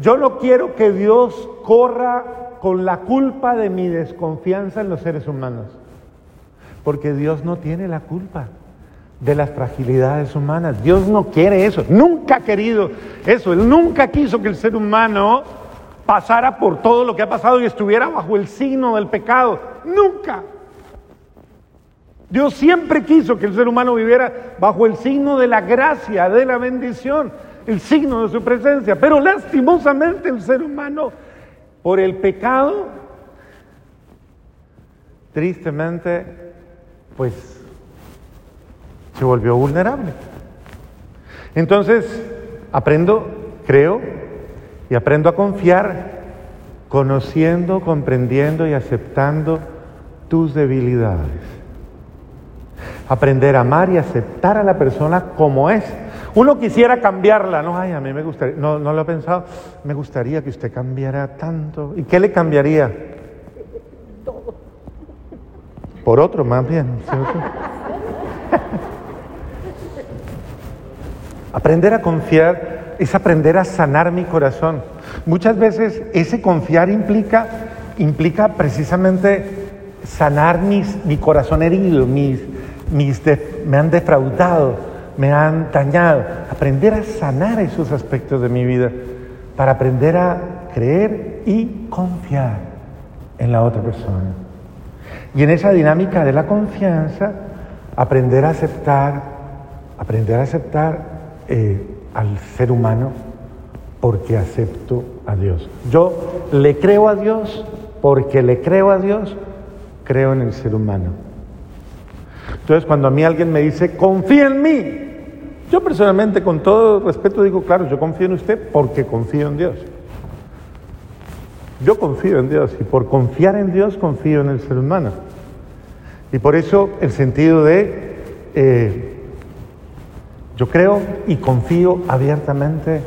yo no quiero que Dios corra con la culpa de mi desconfianza en los seres humanos porque Dios no tiene la culpa. de las fragilidades humanas. Dios no quiere eso, nunca ha querido eso. Él nunca quiso que el ser humano pasara por todo lo que ha pasado y estuviera bajo el signo del pecado. Nunca. Dios siempre quiso que el ser humano viviera bajo el signo de la gracia, de la bendición, el signo de su presencia. Pero lastimosamente el ser humano, por el pecado, tristemente, pues se volvió vulnerable. Entonces, aprendo, creo, y aprendo a confiar, conociendo, comprendiendo y aceptando tus debilidades aprender a amar y aceptar a la persona como es. Uno quisiera cambiarla, no, ay, a mí me gustaría, no, no lo he pensado, me gustaría que usted cambiara tanto. ¿Y qué le cambiaría? Por otro, más bien. aprender a confiar es aprender a sanar mi corazón. Muchas veces ese confiar implica, implica precisamente sanar mis, mi corazón herido, mis, me han defraudado, me han dañado. Aprender a sanar esos aspectos de mi vida para aprender a creer y confiar en la otra persona. Y en esa dinámica de la confianza, aprender a aceptar, aprender a aceptar eh, al ser humano porque acepto a Dios. Yo le creo a Dios porque le creo a Dios, creo en el ser humano. Entonces, cuando a mí alguien me dice, confía en mí, yo personalmente, con todo respeto, digo, claro, yo confío en usted porque confío en Dios. Yo confío en Dios y por confiar en Dios confío en el ser humano. Y por eso el sentido de, eh, yo creo y confío abiertamente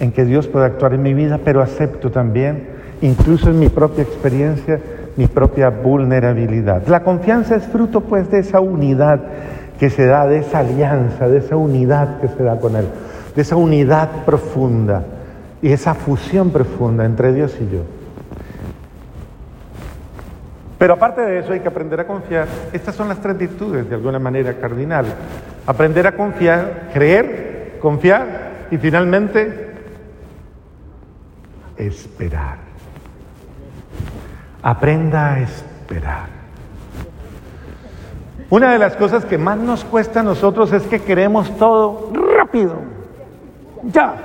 en que Dios puede actuar en mi vida, pero acepto también, incluso en mi propia experiencia, mi propia vulnerabilidad. La confianza es fruto pues de esa unidad que se da, de esa alianza, de esa unidad que se da con Él, de esa unidad profunda y esa fusión profunda entre Dios y yo. Pero aparte de eso hay que aprender a confiar. Estas son las tres virtudes de alguna manera cardinales. Aprender a confiar, creer, confiar y finalmente esperar. Aprenda a esperar. Una de las cosas que más nos cuesta a nosotros es que queremos todo rápido, ya,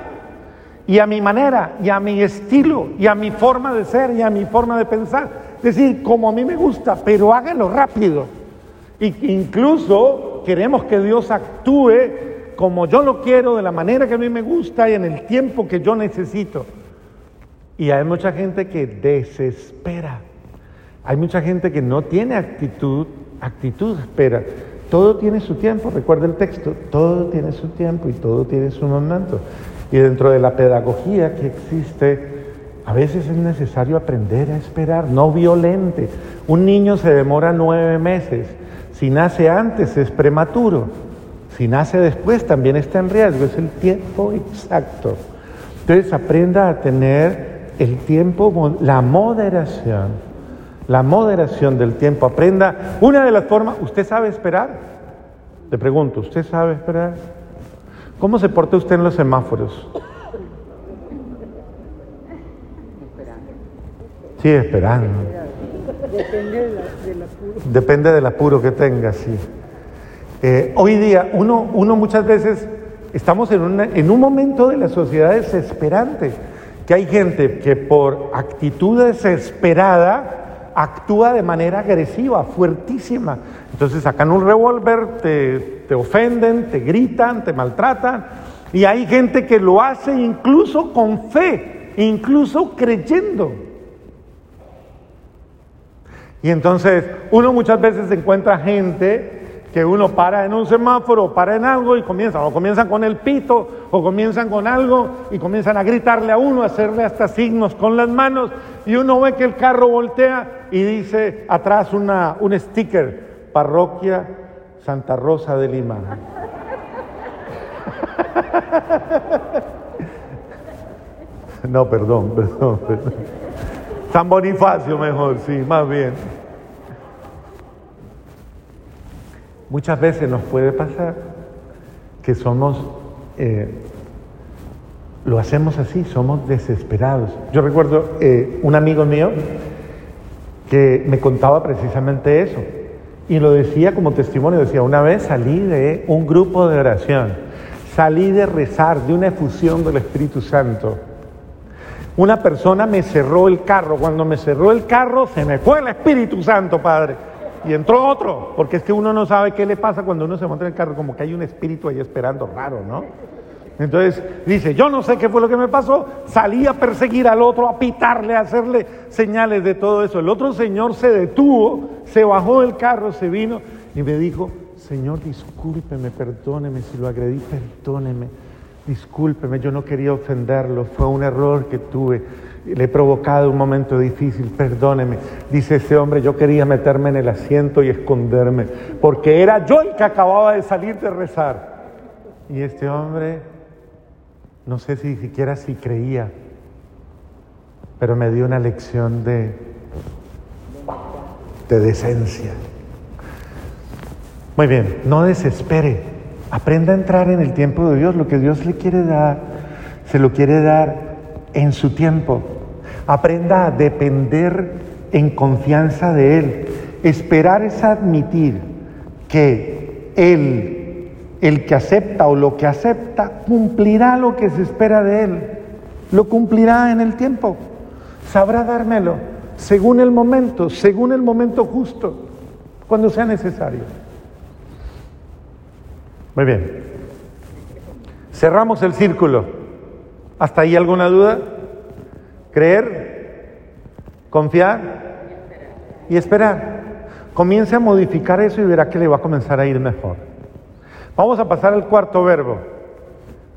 y a mi manera, y a mi estilo, y a mi forma de ser, y a mi forma de pensar. Es decir, como a mí me gusta, pero hágalo rápido. Y incluso queremos que Dios actúe como yo lo quiero, de la manera que a mí me gusta y en el tiempo que yo necesito. Y hay mucha gente que desespera. Hay mucha gente que no tiene actitud, actitud espera. Todo tiene su tiempo, recuerda el texto, todo tiene su tiempo y todo tiene su momento. Y dentro de la pedagogía que existe, a veces es necesario aprender a esperar, no violente. Un niño se demora nueve meses. Si nace antes es prematuro. Si nace después también está en riesgo. Es el tiempo exacto. Entonces aprenda a tener el tiempo, la moderación, la moderación del tiempo. Aprenda una de las formas, ¿usted sabe esperar? Le pregunto, ¿usted sabe esperar? ¿Cómo se porta usted en los semáforos? Sí, esperando. Depende del apuro. que tenga, sí. Eh, hoy día, uno, uno muchas veces estamos en, en un momento de la sociedad desesperante que hay gente que por actitud desesperada actúa de manera agresiva, fuertísima. Entonces sacan un revólver, te, te ofenden, te gritan, te maltratan. Y hay gente que lo hace incluso con fe, incluso creyendo. Y entonces uno muchas veces encuentra gente que uno para en un semáforo, para en algo y comienza, o comienzan con el pito, o comienzan con algo y comienzan a gritarle a uno, a hacerle hasta signos con las manos, y uno ve que el carro voltea y dice atrás una, un sticker, parroquia Santa Rosa de Lima. No, perdón, perdón, perdón. San Bonifacio mejor, sí, más bien. Muchas veces nos puede pasar que somos, eh, lo hacemos así, somos desesperados. Yo recuerdo eh, un amigo mío que me contaba precisamente eso y lo decía como testimonio, decía, una vez salí de un grupo de oración, salí de rezar, de una efusión del Espíritu Santo. Una persona me cerró el carro, cuando me cerró el carro se me fue el Espíritu Santo, Padre. Y entró otro, porque es que uno no sabe qué le pasa cuando uno se monta en el carro, como que hay un espíritu ahí esperando raro, ¿no? Entonces dice, yo no sé qué fue lo que me pasó, salí a perseguir al otro, a pitarle, a hacerle señales de todo eso. El otro señor se detuvo, se bajó del carro, se vino y me dijo, Señor, discúlpeme, perdóneme, si lo agredí, perdóneme, discúlpeme, yo no quería ofenderlo, fue un error que tuve le he provocado un momento difícil, perdóneme. Dice ese hombre, yo quería meterme en el asiento y esconderme, porque era yo el que acababa de salir de rezar. Y este hombre, no sé si siquiera si creía, pero me dio una lección de, de decencia. Muy bien, no desespere, aprenda a entrar en el tiempo de Dios, lo que Dios le quiere dar, se lo quiere dar en su tiempo. Aprenda a depender en confianza de Él. Esperar es admitir que Él, el que acepta o lo que acepta, cumplirá lo que se espera de Él. Lo cumplirá en el tiempo. Sabrá dármelo según el momento, según el momento justo, cuando sea necesario. Muy bien. Cerramos el círculo. ¿Hasta ahí alguna duda? Creer, confiar y esperar. Comience a modificar eso y verá que le va a comenzar a ir mejor. Vamos a pasar al cuarto verbo.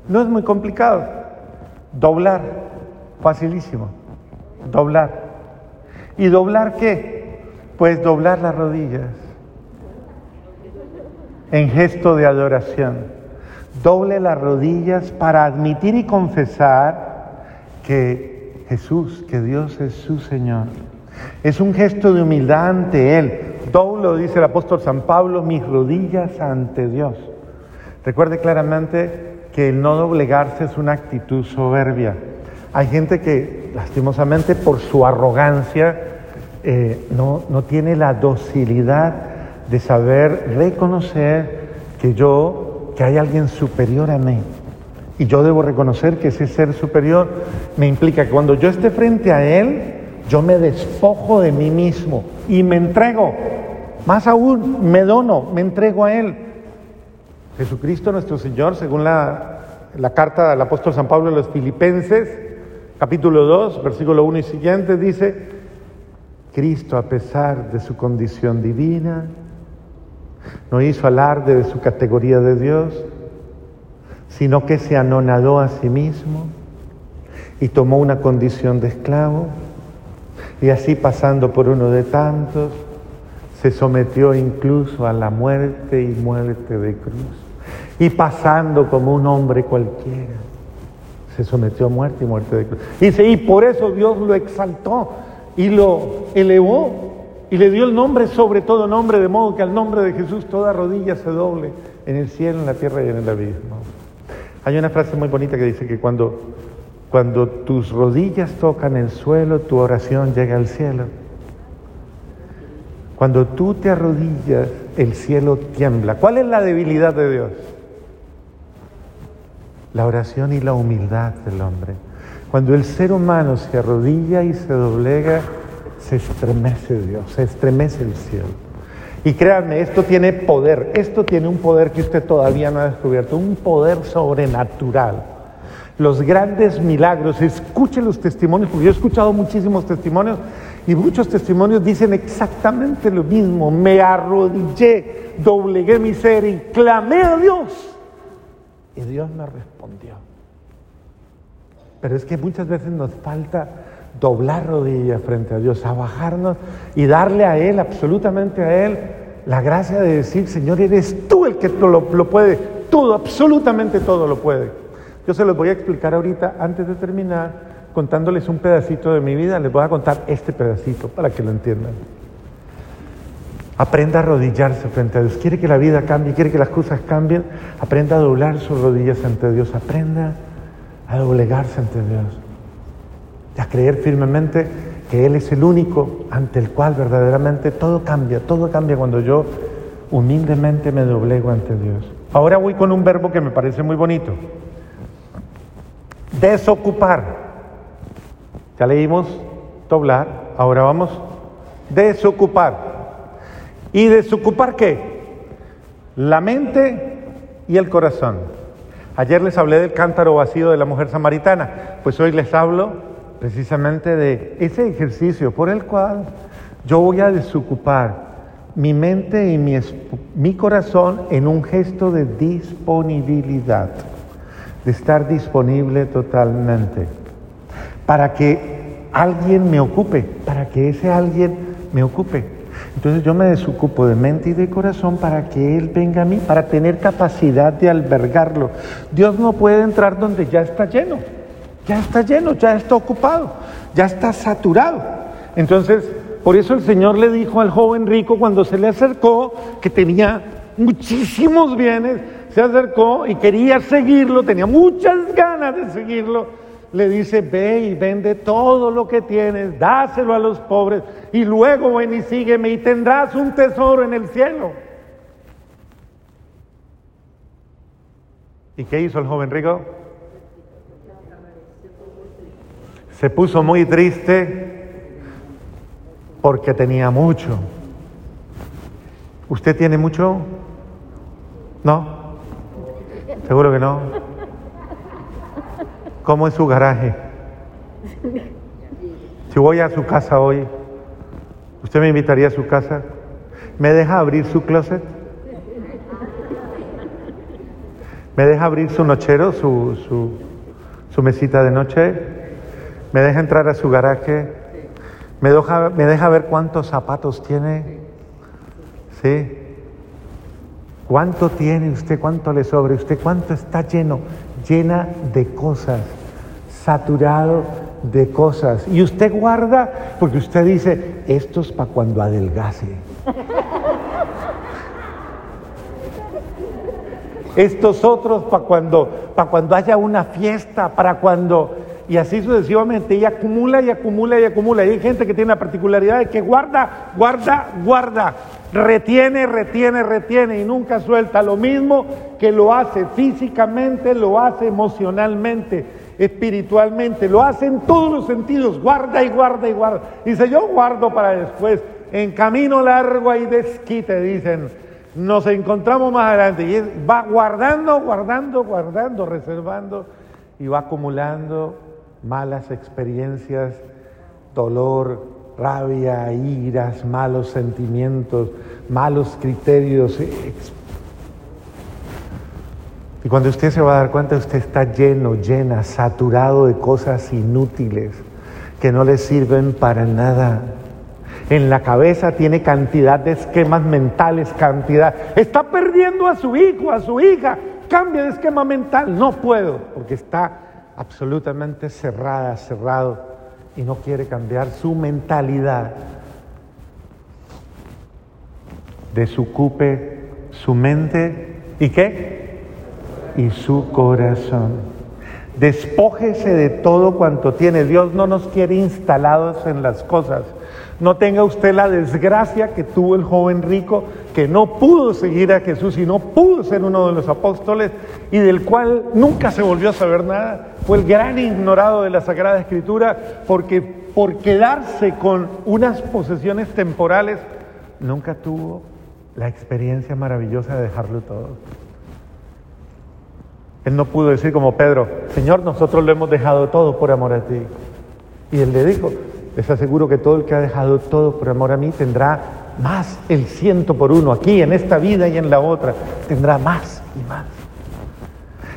No es muy complicado. Doblar. Facilísimo. Doblar. ¿Y doblar qué? Pues doblar las rodillas. En gesto de adoración. Doble las rodillas para admitir y confesar que Jesús, que Dios es su Señor. Es un gesto de humildad ante Él. Doblo, dice el apóstol San Pablo, mis rodillas ante Dios. Recuerde claramente que el no doblegarse es una actitud soberbia. Hay gente que, lastimosamente, por su arrogancia, eh, no, no tiene la docilidad de saber reconocer que yo, que hay alguien superior a mí. Y yo debo reconocer que ese ser superior me implica que cuando yo esté frente a Él, yo me despojo de mí mismo y me entrego. Más aún, me dono, me entrego a Él. Jesucristo nuestro Señor, según la, carta del apóstol San Pablo a los Filipenses, capítulo 2, versículo 1 y siguiente, dice, Cristo a pesar de su condición divina, no hizo alarde de su categoría de Dios, sino que se anonadó a sí mismo y tomó una condición de esclavo y así pasando por uno de tantos, se sometió incluso a la muerte y muerte de cruz. Y pasando como un hombre cualquiera, se sometió a muerte y muerte de cruz. Dice, y por eso Dios lo exaltó y lo elevó y le dio el nombre sobre todo nombre, de modo que al nombre de Jesús toda rodilla se doble en el cielo, en la tierra y en el abismo. Hay una frase muy bonita que dice que cuando, cuando tus rodillas tocan el suelo, tu oración llega al cielo. Cuando tú te arrodillas, el cielo tiembla. ¿Cuál es la debilidad de Dios? La oración y la humildad del hombre. Cuando el ser humano se arrodilla y se doblega, se estremece Dios, se estremece el cielo. Y créanme, esto tiene poder, esto tiene un poder que usted todavía no ha descubierto, un poder sobrenatural. Los grandes milagros, escuche los testimonios, porque yo he escuchado muchísimos testimonios y muchos testimonios dicen exactamente lo mismo. Me arrodillé, doblegué mi ser y clamé a Dios. Y Dios me respondió. Pero es que muchas veces nos falta doblar rodillas frente a Dios, a bajarnos y darle a Él, absolutamente a Él, la gracia de decir, Señor, eres tú el que lo, lo puede, todo, absolutamente todo lo puede. Yo se los voy a explicar ahorita, antes de terminar, contándoles un pedacito de mi vida, les voy a contar este pedacito para que lo entiendan. Aprenda a arrodillarse frente a Dios. Quiere que la vida cambie, quiere que las cosas cambien. Aprenda a doblar sus rodillas ante Dios. Aprenda a doblegarse ante Dios. A creer firmemente que Él es el único ante el cual verdaderamente todo cambia. Todo cambia cuando yo humildemente me doblego ante Dios. Ahora voy con un verbo que me parece muy bonito. Desocupar. Ya leímos doblar, ahora vamos desocupar. ¿Y desocupar qué? La mente y el corazón. Ayer les hablé del cántaro vacío de la mujer samaritana, pues hoy les hablo precisamente de ese ejercicio por el cual yo voy a desocupar mi mente y mi, mi, corazón en un gesto de disponibilidad, de estar disponible totalmente, para que alguien me ocupe, para que ese alguien me ocupe. Entonces yo me desocupo de mente y de corazón para que Él venga a mí, para tener capacidad de albergarlo. Dios no puede entrar donde ya está lleno, ya está lleno, ya está ocupado, ya está saturado. Entonces, por eso el Señor le dijo al joven rico cuando se le acercó, que tenía muchísimos bienes, se acercó y quería seguirlo, tenía muchas ganas de seguirlo le dice, ve y vende todo lo que tienes, dáselo a los pobres y luego ven y sígueme y tendrás un tesoro en el cielo. ¿Y qué hizo el joven rico? Se puso muy triste porque tenía mucho. ¿Usted tiene mucho? ¿No? Seguro que no. ¿Cómo es su garaje? Si voy a su casa hoy, ¿usted me invitaría a su casa? ¿Me deja abrir su closet? ¿Me deja abrir su nochero, su, su, su mesita de noche? ¿Me deja entrar a su garaje? ¿Me deja, ¿Me deja ver cuántos zapatos tiene? ¿Sí? ¿Cuánto tiene usted? ¿Cuánto le sobra usted? ¿Cuánto está lleno? Llena de cosas saturado de cosas. Y usted guarda porque usted dice, esto es para cuando adelgace. Estos otros para cuando, para cuando haya una fiesta, para cuando... Y así sucesivamente, y acumula y acumula y acumula. Y hay gente que tiene la particularidad de que guarda, guarda, guarda, retiene, retiene, retiene y nunca suelta. Lo mismo que lo hace físicamente, lo hace emocionalmente espiritualmente, lo hace en todos los sentidos, guarda y guarda y guarda. Dice, yo guardo para después, en camino largo y desquite, dicen, nos encontramos más adelante. Y va guardando, guardando, guardando, reservando y va acumulando malas experiencias, dolor, rabia, iras, malos sentimientos, malos criterios, y cuando usted se va a dar cuenta, usted está lleno, llena, saturado de cosas inútiles que no le sirven para nada. En la cabeza tiene cantidad de esquemas mentales, cantidad. Está perdiendo a su hijo, a su hija. Cambia de esquema mental. No puedo, porque está absolutamente cerrada, cerrado y no quiere cambiar su mentalidad. Desocupe su mente y qué? y su corazón. Despójese de todo cuanto tiene. Dios no nos quiere instalados en las cosas. No tenga usted la desgracia que tuvo el joven rico, que no pudo seguir a Jesús y no pudo ser uno de los apóstoles y del cual nunca se volvió a saber nada. Fue el gran ignorado de la Sagrada Escritura porque por quedarse con unas posesiones temporales, nunca tuvo la experiencia maravillosa de dejarlo todo. Él no pudo decir como Pedro, Señor, nosotros lo hemos dejado todo por amor a ti. Y él le dijo, les aseguro que todo el que ha dejado todo por amor a mí tendrá más el ciento por uno, aquí en esta vida y en la otra, tendrá más y más.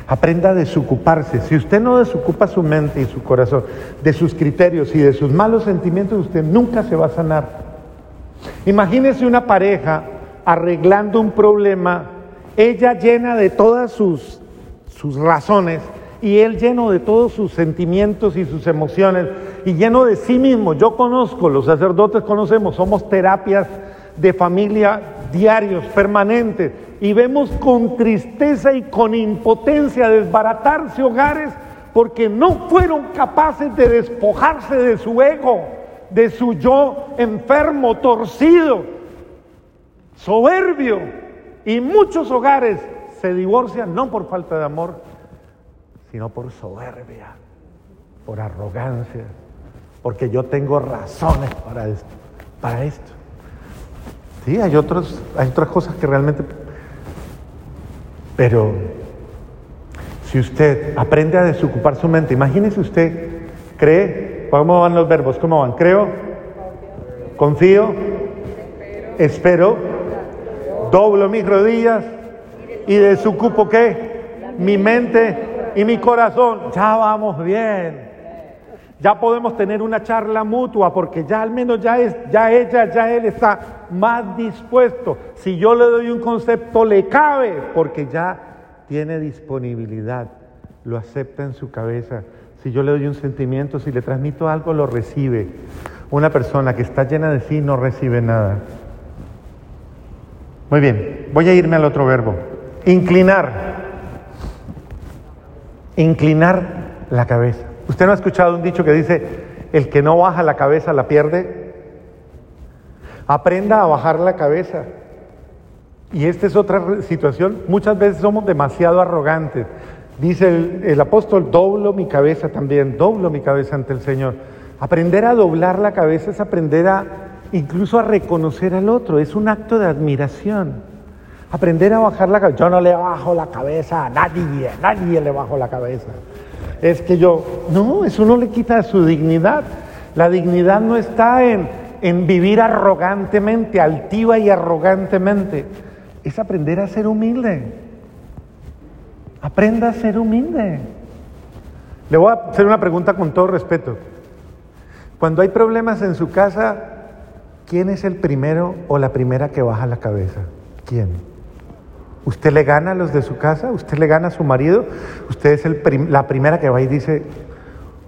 Aprenda a desocuparse. Si usted no desocupa su mente y su corazón de sus criterios y de sus malos sentimientos, usted nunca se va a sanar. Imagínese una pareja arreglando un problema, ella llena de todas sus sus razones, y él lleno de todos sus sentimientos y sus emociones, y lleno de sí mismo. Yo conozco, los sacerdotes conocemos, somos terapias de familia diarios, permanentes, y vemos con tristeza y con impotencia desbaratarse hogares porque no fueron capaces de despojarse de su ego, de su yo enfermo, torcido, soberbio. Y muchos hogares se divorcian no por falta de amor, sino por soberbia, por arrogancia, porque yo tengo razones para esto. Para esto. Sí, hay, otros, hay otras cosas que realmente... Pero si usted aprende a desocupar su mente, imagínese usted, cree, ¿cómo van los verbos? ¿Cómo van? Creo, confío, espero, doblo mis rodillas y desocupo qué? Mi mente y mi corazón. Ya vamos bien. Ya podemos tener una charla mutua porque ya al menos ya es ya ella, ya él está más dispuesto. Si yo le doy un concepto le cabe porque ya tiene disponibilidad, lo acepta en su cabeza. Si yo le doy un sentimiento, si le transmito algo, lo recibe. Una persona que está llena de sí no recibe nada. Muy bien, voy a irme al otro verbo. Inclinar. Inclinar la cabeza. ¿Usted no ha escuchado un dicho que dice, el que no baja la cabeza la pierde? Aprenda a bajar la cabeza. Y esta es otra situación. Muchas veces somos demasiado arrogantes. Dice el, apóstol, doblo mi cabeza también, doblo mi cabeza ante el Señor. Aprender a doblar la cabeza es aprender a incluso a reconocer al otro, es un acto de admiración. Aprender a bajar la cabeza. Yo no le bajo la cabeza a nadie, nadie le bajo la cabeza. Es que yo, no, eso no le quita su dignidad. La dignidad no está en, en vivir arrogantemente, altiva y arrogantemente es aprender a ser humilde. Aprenda a ser humilde. Le voy a hacer una pregunta con todo respeto. Cuando hay problemas en su casa, ¿quién es el primero o la primera que baja la cabeza? ¿Quién? ¿Usted le gana a los de su casa? ¿Usted le gana a su marido? Usted es el la primera que va y dice,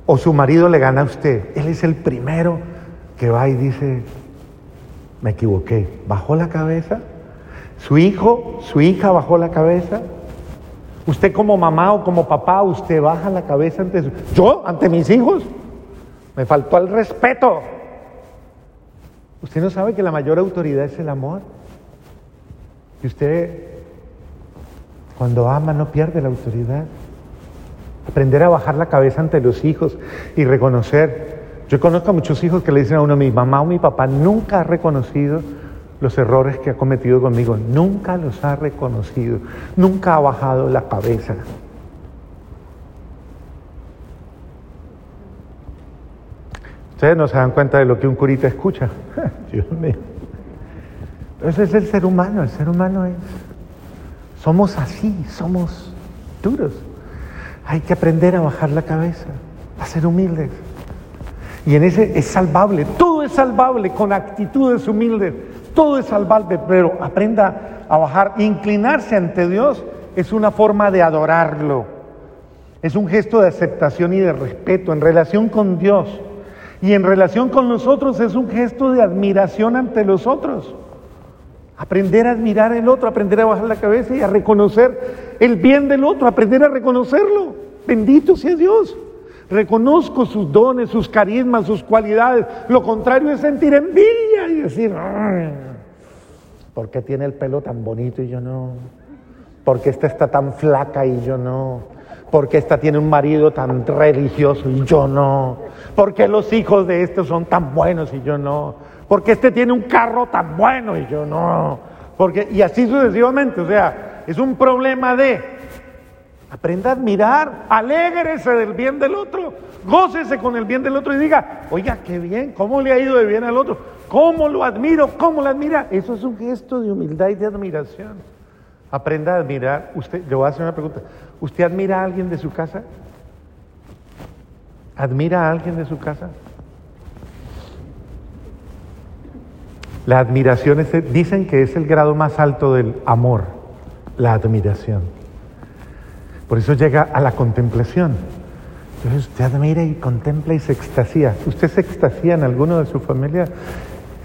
o su marido le gana a usted. Él es el primero que va y dice, me equivoqué. ¿Bajó la cabeza? Su hijo, su hija bajó la cabeza. Usted como mamá o como papá, usted baja la cabeza ante su... Yo, ante mis hijos, me faltó el respeto. Usted no sabe que la mayor autoridad es el amor. Y usted, cuando ama, no pierde la autoridad. Aprender a bajar la cabeza ante los hijos y reconocer. Yo conozco a muchos hijos que le dicen a uno, mi mamá o mi papá nunca ha reconocido los errores que ha cometido conmigo, nunca los ha reconocido, nunca ha bajado la cabeza. Ustedes no se dan cuenta de lo que un curita escucha. Dios mío. ese es el ser humano, el ser humano es. Somos así, somos duros. Hay que aprender a bajar la cabeza, a ser humildes. Y en ese es salvable, todo es salvable con actitudes humildes. Todo es salvable, pero aprenda a bajar. Inclinarse ante Dios es una forma de adorarlo. Es un gesto de aceptación y de respeto en relación con Dios. Y en relación con nosotros es un gesto de admiración ante los otros. Aprender a admirar al otro, aprender a bajar la cabeza y a reconocer el bien del otro, aprender a reconocerlo. Bendito sea Dios. Reconozco sus dones, sus carismas, sus cualidades. Lo contrario es sentir envidia y decir, ¿por qué tiene el pelo tan bonito y yo no? ¿Por qué esta está tan flaca y yo no? ¿Por qué esta tiene un marido tan religioso y yo no? ¿Por qué los hijos de este son tan buenos y yo no? ¿Por qué este tiene un carro tan bueno y yo no? Porque, y así sucesivamente, o sea, es un problema de Aprenda a admirar, alégrese del bien del otro, gócese con el bien del otro y diga, oiga, qué bien, ¿cómo le ha ido de bien al otro? ¿Cómo lo admiro? ¿Cómo lo admira? Eso es un gesto de humildad y de admiración. Aprenda a admirar. Usted, le voy a hacer una pregunta. ¿Usted admira a alguien de su casa? ¿Admira a alguien de su casa? La admiración es, dicen que es el grado más alto del amor, la admiración. Por eso llega a la contemplación. Entonces usted admira y contempla y se extasía. Usted se extasía en alguno de su familia.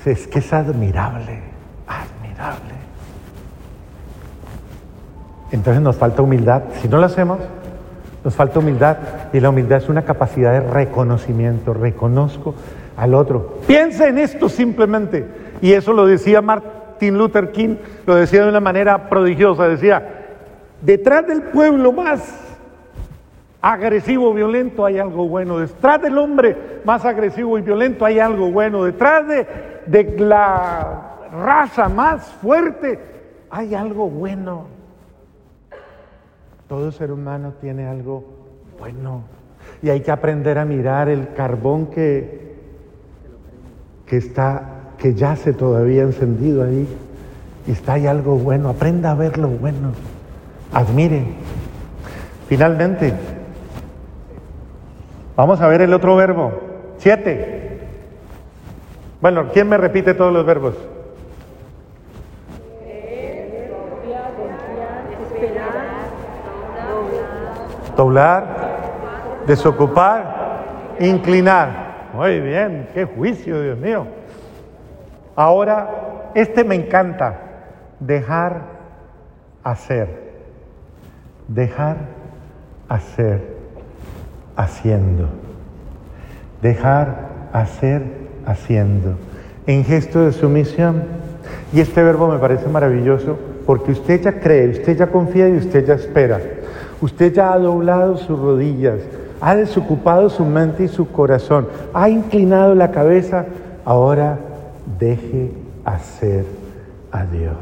Es que es admirable, admirable. Entonces nos falta humildad. Si no lo hacemos, nos falta humildad. Y la humildad es una capacidad de reconocimiento. Reconozco al otro. Piensa en esto simplemente. Y eso lo decía Martin Luther King, lo decía de una manera prodigiosa. Decía, detrás del pueblo más agresivo, violento, hay algo bueno. Detrás del hombre más agresivo y violento hay algo bueno. Detrás de, la raza más fuerte hay algo bueno. Todo ser humano tiene algo bueno. Y hay que aprender a mirar el carbón que, que está, que yace todavía encendido ahí. Y está ahí algo bueno. Aprenda a ver lo bueno. Admire. Finalmente, vamos a ver el otro verbo. Siete. Bueno, ¿quién me repite todos los verbos? Doblar, desocupar, inclinar. Muy bien, qué juicio, Dios mío. Ahora, este me encanta, dejar hacer. Dejar hacer, haciendo. Dejar hacer, haciendo. En gesto de sumisión. Y este verbo me parece maravilloso porque usted ya cree, usted ya confía y usted ya espera. Usted ya ha doblado sus rodillas, ha desocupado su mente y su corazón, ha inclinado la cabeza. Ahora deje hacer a Dios.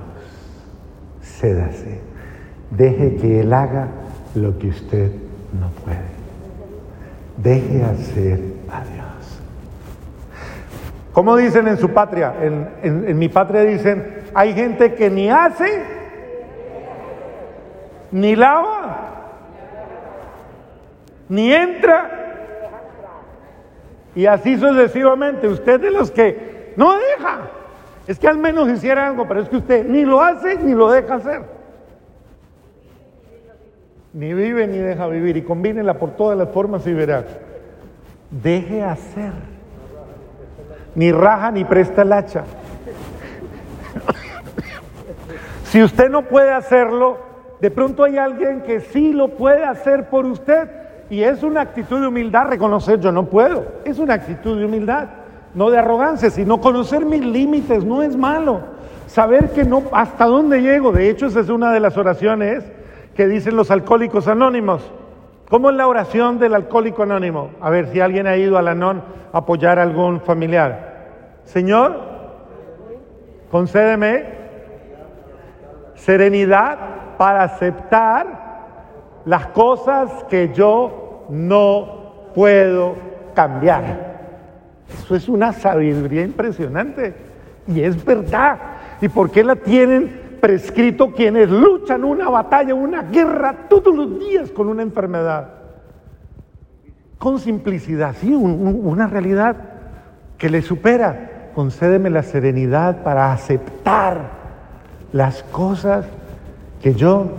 Cédase. Deje que Él haga lo que usted no puede. Deje hacer a Dios. ¿Cómo dicen en su patria? En, en, en mi patria dicen, hay gente que ni hace, ni lava, ni entra. Y así sucesivamente. Usted de los que no deja. Es que al menos hiciera algo, pero es que usted ni lo hace ni lo deja hacer. Ni vive ni deja vivir. Y combínela por todas las formas y verá. Deje hacer. Ni raja ni presta el hacha. si usted no puede hacerlo, de pronto hay alguien que sí lo puede hacer por usted. Y es una actitud de humildad reconocer yo no puedo. Es una actitud de humildad, no de arrogancia, sino conocer mis límites, no es malo. Saber que no, hasta dónde llego. De hecho, esa es una de las oraciones que dicen los alcohólicos anónimos. ¿Cómo es la oración del alcohólico anónimo? A ver si alguien ha ido al Anón a apoyar a algún familiar. Señor, concédeme serenidad para aceptar las cosas que yo no puedo cambiar. Eso es una sabiduría impresionante y es verdad. ¿Y por qué la tienen prescrito quienes luchan una batalla, una guerra todos los días con una enfermedad? Con simplicidad, sí, un, una realidad que le supera. Concédeme la serenidad para aceptar las cosas que yo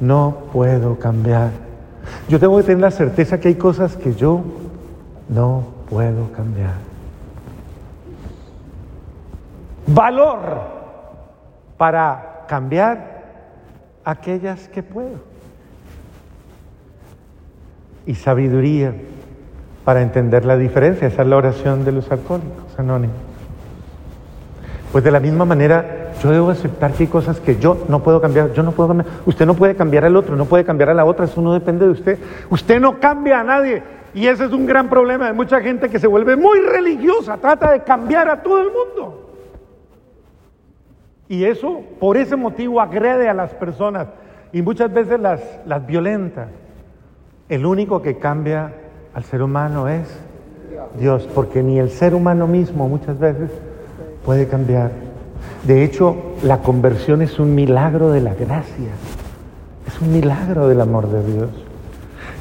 no puedo cambiar. Yo tengo que tener la certeza que hay cosas que yo no puedo cambiar. Valor para cambiar aquellas que puedo. Y sabiduría para entender la diferencia. Esa es la oración de los alcohólicos anónimos. Pues de la misma manera, yo debo aceptar que hay cosas que yo no puedo cambiar. Yo no puedo cambiar. Usted no puede cambiar al otro, no puede cambiar a la otra. Eso no depende de usted. Usted no cambia a nadie. Y ese es un gran problema de mucha gente que se vuelve muy religiosa. Trata de cambiar a todo el mundo. Y eso, por ese motivo, agrede a las personas y muchas veces las, las violenta. El único que cambia al ser humano es Dios, porque ni el ser humano mismo muchas veces puede cambiar. De hecho, la conversión es un milagro de la gracia, es un milagro del amor de Dios.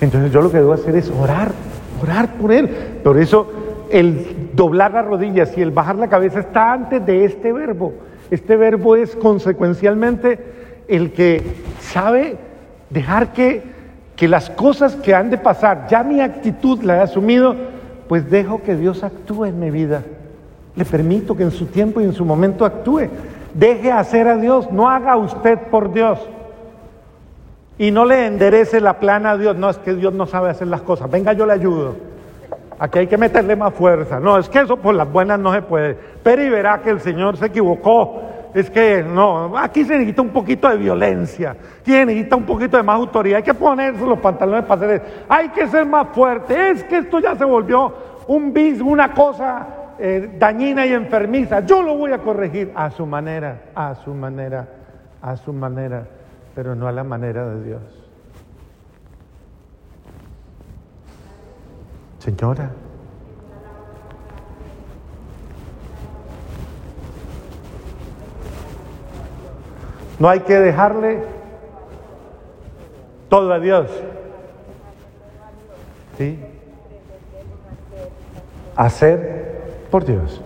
Entonces yo lo que debo hacer es orar, orar por Él. Por eso el doblar las rodillas y el bajar la cabeza está antes de este verbo. Este verbo es consecuencialmente el que sabe dejar que, que las cosas que han de pasar, ya mi actitud la he asumido, pues dejo que Dios actúe en mi vida. Le permito que en su tiempo y en su momento actúe. Deje hacer a Dios, no haga usted por Dios. y no le enderece la plana a Dios. No, es que Dios no sabe hacer las cosas. Venga, yo le ayudo. Aquí hay que meterle más fuerza. No, es que eso por las buenas no se puede. Pero y verá que el Señor se equivocó. Es que no, aquí se necesita un poquito de violencia, se necesita un poquito de más autoridad, hay que ponerse los pantalones para hacer hay que ser más fuerte, es que esto ya se volvió un bis, una cosa eh, dañina y enfermiza, yo lo voy a corregir a su manera, a su manera, a su manera, pero no a la manera de Dios. Señora, No hay que dejarle todo a Dios. ¿Sí? Hacer por Dios.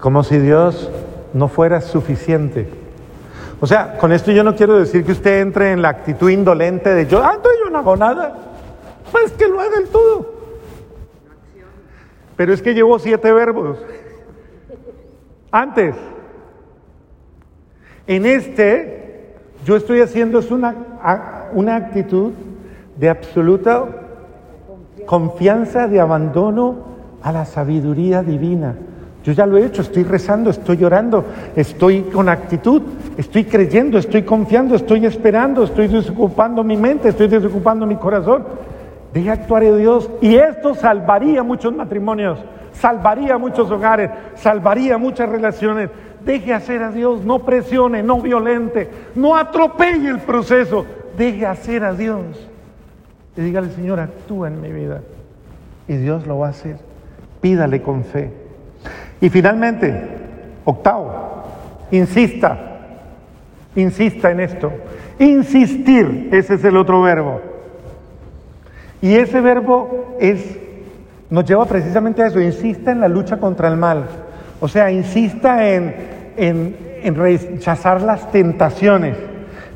Como si Dios no fuera suficiente. O sea, con esto yo no quiero decir que usted entre en la actitud indolente de yo, ah, entonces yo no hago nada. Pues que lo haga el todo. Pero es que llevo siete verbos. Antes, en este, yo estoy haciendo una, una actitud de absoluta confianza, de abandono a la sabiduría divina. Yo ya lo he hecho, estoy rezando, estoy llorando, estoy con actitud, estoy creyendo, estoy confiando, estoy esperando, estoy desocupando mi mente, estoy desocupando mi corazón. Deje actuar a Dios y esto salvaría muchos matrimonios, salvaría muchos hogares, salvaría muchas relaciones, Deje hacer a Dios, no presione, no violente, no atropelle el proceso. Deje hacer a Dios. Y dígale, Señor, actúa en mi vida. Y Dios lo va a hacer. Pídale con fe. Y finalmente, octavo, insista. Insista en esto. Insistir, ese es el otro verbo. Y ese verbo es, nos lleva precisamente a eso, insista en la lucha contra el mal. O sea, insista en en, rechazar las tentaciones.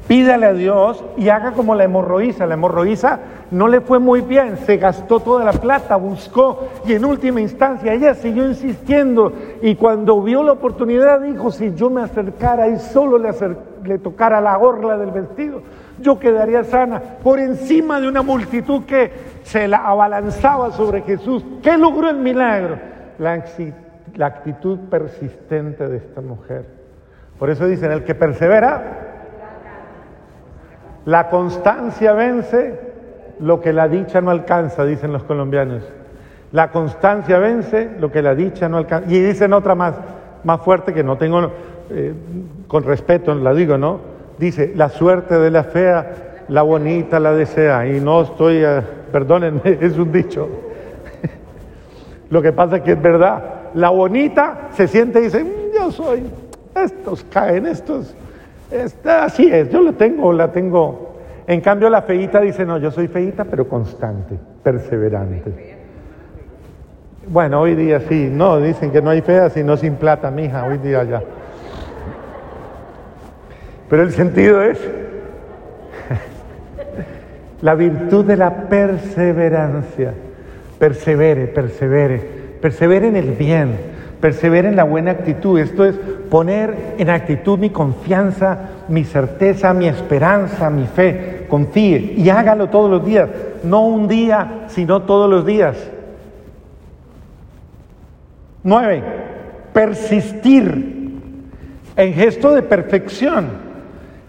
Pídale a Dios y haga como la hemorroísa. La hemorroísa no le fue muy bien, se gastó toda la plata, buscó y en última instancia ella siguió insistiendo y cuando vio la oportunidad dijo, si yo me acercara y solo le, le tocara la orla del vestido, yo quedaría sana por encima de una multitud que se la abalanzaba sobre Jesús. ¿Qué logró el milagro? La actitud persistente de esta mujer. Por eso dicen, el que persevera, la constancia vence lo que la dicha no alcanza, dicen los colombianos. La constancia vence lo que la dicha no alcanza. Y dicen otra más, más fuerte que no tengo, eh, con respeto la digo, ¿no? Dice, la suerte de la fea, la bonita la desea. Y no estoy, eh, perdónenme, es un dicho. Lo que pasa es que es verdad la bonita se siente y dice, mm, yo soy, estos caen, estos, así es, yo la tengo, la tengo. En cambio la feita dice, no, yo soy feita, pero constante, perseverante. Bueno, hoy día sí, no, dicen que no hay fea sino sin plata, mija, hoy día ya. Pero el sentido es la virtud de la perseverancia. Persevere, persevere persevere en el bien, persevere en la buena actitud. Esto es poner en actitud mi confianza, mi certeza, mi esperanza, mi fe. Confíe y hágalo todos los días, no un día, sino todos los días. Nueve, persistir en gesto de perfección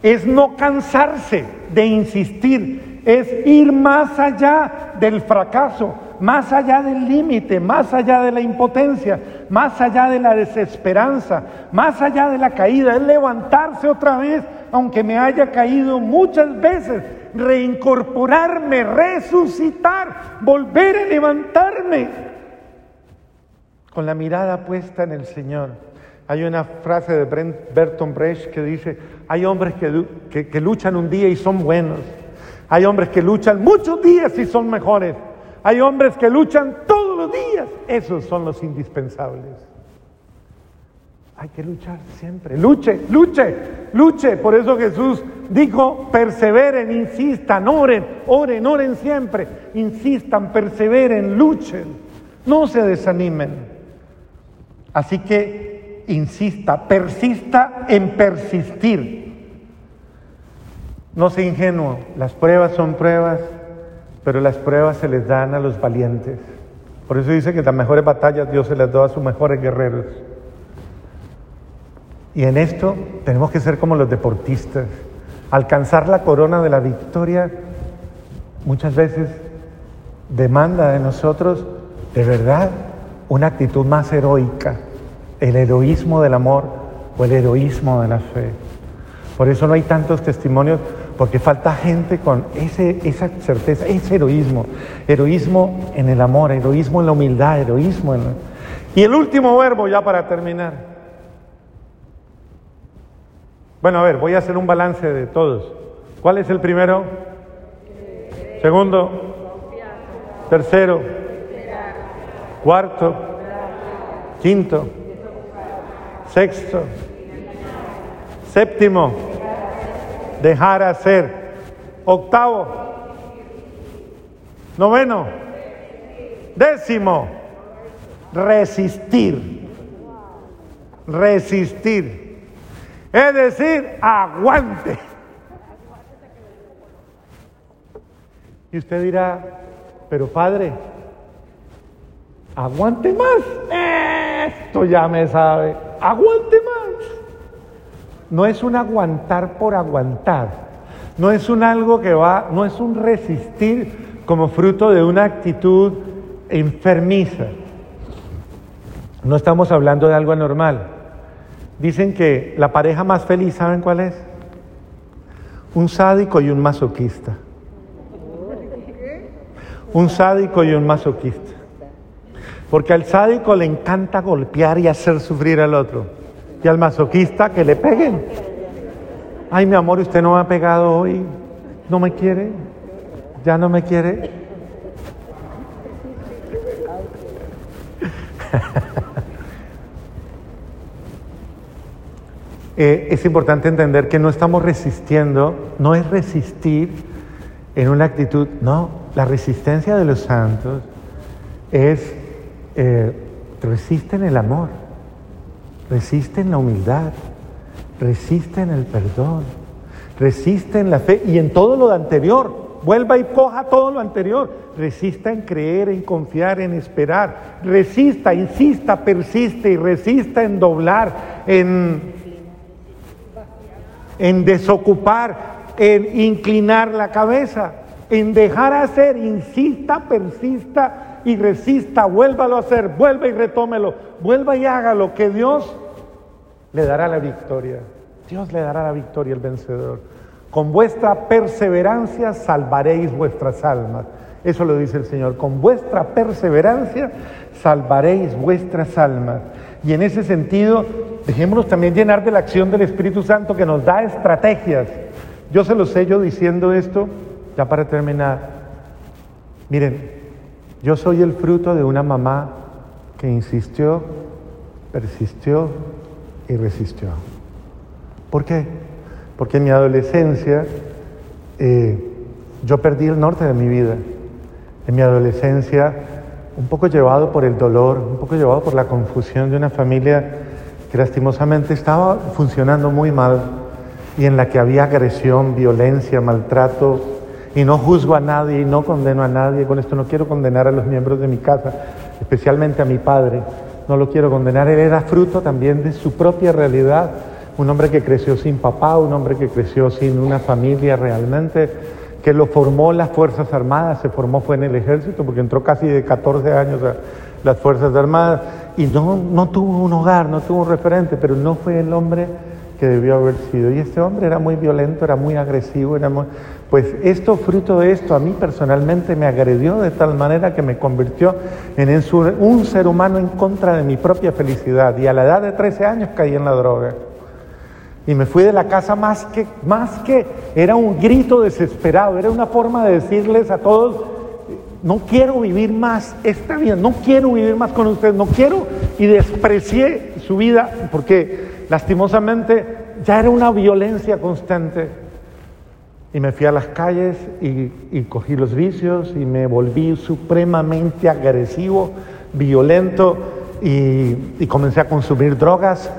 es no cansarse de insistir, es ir más allá del fracaso, más allá del límite, más allá de la impotencia, más allá de la desesperanza, más allá de la caída, es levantarse otra vez, aunque me haya caído muchas veces, reincorporarme, resucitar, volver a levantarme, con la mirada puesta en el Señor. Hay una frase de Bertolt Brecht que dice, hay hombres que, que luchan un día y son buenos, hay hombres que luchan muchos días y son mejores. Hay hombres que luchan todos los días. Esos son los indispensables. Hay que luchar siempre. Luche, luche, luche. Por eso Jesús dijo, perseveren, insistan, oren, oren, oren siempre. Insistan, perseveren, luchen. No se desanimen. Así que insista, persista en persistir. No sea ingenuo, las pruebas son pruebas, pero las pruebas se les dan a los valientes. Por eso dice que las mejores batallas Dios se las da a sus mejores guerreros. Y en esto tenemos que ser como los deportistas. Alcanzar la corona de la victoria muchas veces demanda de nosotros de verdad una actitud más heroica, el heroísmo del amor o el heroísmo de la fe. Por eso no hay tantos testimonios, porque falta gente con ese, esa certeza, ese heroísmo, heroísmo en el amor, heroísmo en la humildad, heroísmo en... Y el último verbo ya para terminar. Bueno, a ver, voy a hacer un balance de todos. ¿Cuál es el primero? Segundo. Tercero. Cuarto. Quinto. Sexto. Séptimo. Dejar hacer. Octavo. Noveno. Décimo. Resistir. Resistir. Es decir, aguante. Y usted dirá, pero padre, aguante más. Esto ya me sabe. Aguante más. No es un aguantar por aguantar. No es un algo que va, no es un resistir como fruto de una actitud enfermiza. No estamos hablando de algo anormal. Dicen que la pareja más feliz, ¿saben cuál es? Un sádico y un masoquista. Un sádico y un masoquista. Porque al sádico le encanta golpear y hacer sufrir al otro. Y al masoquista que le peguen. Ay, mi amor, usted no me ha pegado hoy. ¿No me quiere? ¿Ya no me quiere? Eh, es importante entender que no estamos resistiendo, no es resistir en una actitud, no, la resistencia de los santos es eh, resisten el amor, resisten la humildad, resisten el perdón, resisten la fe. Y en todo lo anterior, vuelva y coja todo lo anterior, resista en creer, en confiar, en esperar, resista, insista, persiste y resista en doblar, en en desocupar, en inclinar la cabeza, en dejar hacer, insista, persista y resista, vuélvalo a hacer, vuelva y retómelo, vuelva y hágalo, que Dios le dará la victoria. Dios le dará la victoria al vencedor. Con vuestra perseverancia salvaréis vuestras almas. Eso lo dice el Señor. Con vuestra perseverancia salvaréis vuestras almas. Y en ese sentido, dejémonos también llenar de la acción del Espíritu Santo que nos da estrategias. Yo se lo sé yo diciendo esto, ya para terminar. Miren, yo soy el fruto de una mamá que insistió, persistió y resistió. ¿Por qué? Porque en mi adolescencia eh, yo perdí el norte de mi vida. En mi adolescencia un poco llevado por el dolor, un poco llevado por la confusión de una familia que lastimosamente estaba funcionando muy mal y en la que había agresión, violencia, maltrato, y no juzgo a nadie y no condeno a nadie, con esto no quiero condenar a los miembros de mi casa, especialmente a mi padre, no lo quiero condenar, él era fruto también de su propia realidad, un hombre que creció sin papá, un hombre que creció sin una familia realmente, que lo formó las Fuerzas Armadas, se formó fue en el ejército, porque entró casi de 14 años a las Fuerzas Armadas, y no, no tuvo un hogar, no tuvo un referente, pero no fue el hombre que debió haber sido. Y este hombre era muy violento, era muy agresivo, era pues esto, fruto de esto, a mí personalmente me agredió de tal manera que me convirtió en un ser humano en contra de mi propia felicidad. Y a la edad de 13 años caí en la droga. Y me fui de la casa más que, más que, era un grito desesperado, era una forma de decirles a todos, no quiero vivir más esta vida, no quiero vivir más con ustedes, no quiero, y desprecié su vida porque lastimosamente ya era una violencia constante. Y me fui a las calles y, cogí los vicios y me volví supremamente agresivo, violento y comencé a consumir drogas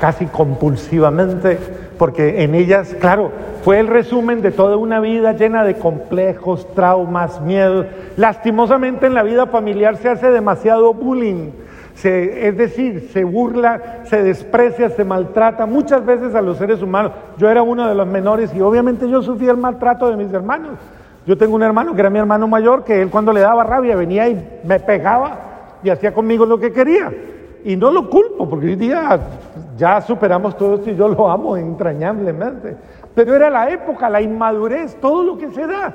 casi compulsivamente, porque en ellas, claro, fue el resumen de toda una vida llena de complejos, traumas, miedos. Lastimosamente en la vida familiar se hace demasiado bullying. Se, es decir, se burla, se desprecia, se maltrata muchas veces a los seres humanos. Yo era uno de los menores y obviamente yo sufría el maltrato de mis hermanos. Yo tengo un hermano que era mi hermano mayor, que él cuando le daba rabia venía y me pegaba y hacía conmigo lo que quería. Y no lo culpo, porque hoy día ya superamos todo esto y yo lo amo entrañablemente. Pero era la época, la inmadurez, todo lo que se da.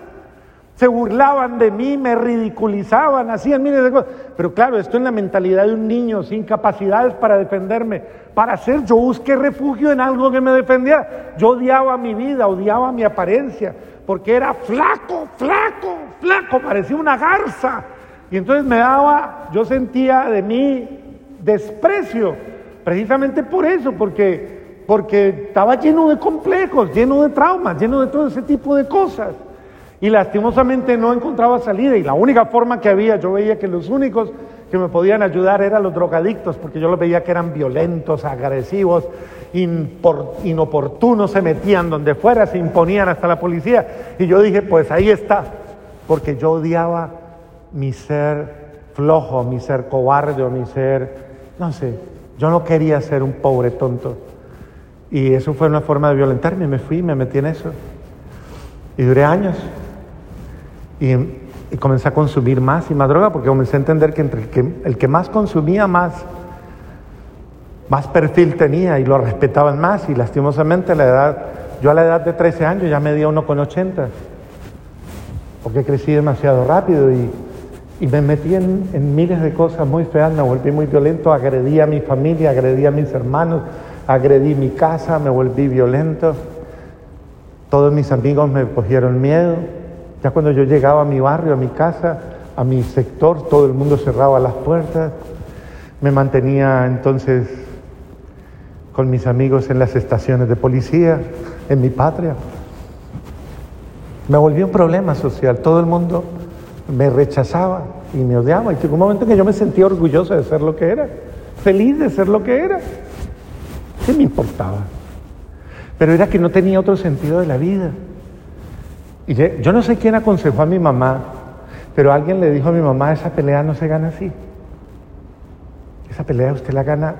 Se burlaban de mí, me ridiculizaban, hacían miles de cosas. Pero claro, esto en la mentalidad de un niño, sin capacidades para defenderme. Para hacer, yo busqué refugio en algo que me defendiera. Yo odiaba mi vida, odiaba mi apariencia, porque era flaco, flaco, flaco, parecía una garza. Y entonces me daba, yo sentía de mí desprecio, precisamente por eso, porque, porque estaba lleno de complejos, lleno de traumas, lleno de todo ese tipo de cosas. Y lastimosamente no encontraba salida y la única forma que había, yo veía que los únicos que me podían ayudar eran los drogadictos, porque yo los veía que eran violentos, agresivos, inoportunos, se metían donde fuera, se imponían hasta la policía. Y yo dije, pues ahí está, porque yo odiaba mi ser flojo, mi ser cobarde, mi ser no sé, yo no quería ser un pobre tonto. Y eso fue una forma de violentarme. Me fui, me metí en eso. Y duré años. Y, comencé a consumir más y más droga porque comencé a entender que entre el que, el que más consumía, más, perfil tenía y lo respetaban más. Y lastimosamente a la edad, yo a la edad de 13 años ya medía 1,80. Porque crecí demasiado rápido y y me metí en, miles de cosas muy feas, me volví muy violento, agredí a mi familia, agredí a mis hermanos, agredí mi casa, me volví violento. Todos mis amigos me cogieron miedo. Ya cuando yo llegaba a mi barrio, a mi casa, a mi sector, todo el mundo cerraba las puertas. Me mantenía entonces con mis amigos en las estaciones de policía, en mi patria. Me volví un problema social. Todo el mundo me rechazaba y me odiaba. Y llegó un momento en que yo me sentía orgulloso de ser lo que era, feliz de ser lo que era. ¿Qué me importaba? Pero era que no tenía otro sentido de la vida. Y yo no sé quién aconsejó a mi mamá, pero alguien le dijo a mi mamá, esa pelea no se gana así. Esa pelea usted la gana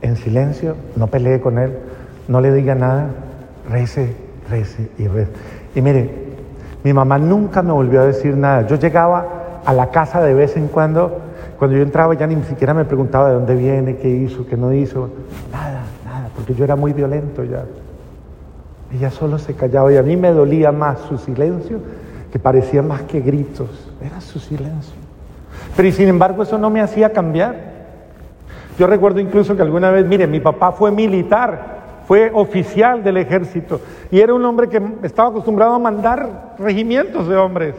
en silencio, no pelee con él, no le diga nada, rece, rece y rece. Y mire, mi mamá nunca me volvió a decir nada. Yo llegaba a la casa de vez en cuando, cuando yo entraba ya ni siquiera me preguntaba de dónde viene, qué hizo, qué no hizo. Nada, nada, porque yo era muy violento ya. Ella solo se callaba y a mí me dolía más su silencio, que parecía más que gritos. Era su silencio. Pero y sin embargo eso no me hacía cambiar. Yo recuerdo incluso que alguna vez, mire, mi papá fue militar fue oficial del ejército y era un hombre que estaba acostumbrado a mandar regimientos de hombres,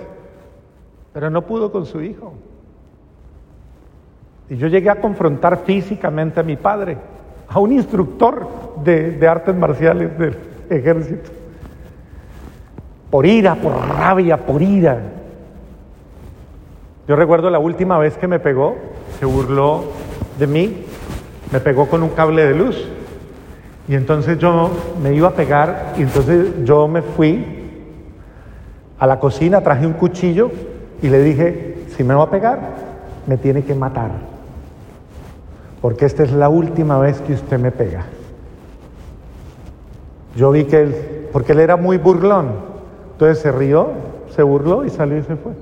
pero no pudo con su hijo. Y yo llegué a confrontar físicamente a mi padre, a un instructor de, de artes marciales del ejército, por ira, por rabia, por ira. Yo recuerdo la última vez que me pegó, se burló de mí, me pegó con un cable de luz. Y entonces yo me iba a pegar y entonces yo me fui a la cocina, traje un cuchillo y le dije, si me va a pegar, me tiene que matar. Porque esta es la última vez que usted me pega. Yo vi que él, porque él era muy burlón, entonces se rió, se burló y salió y se fue.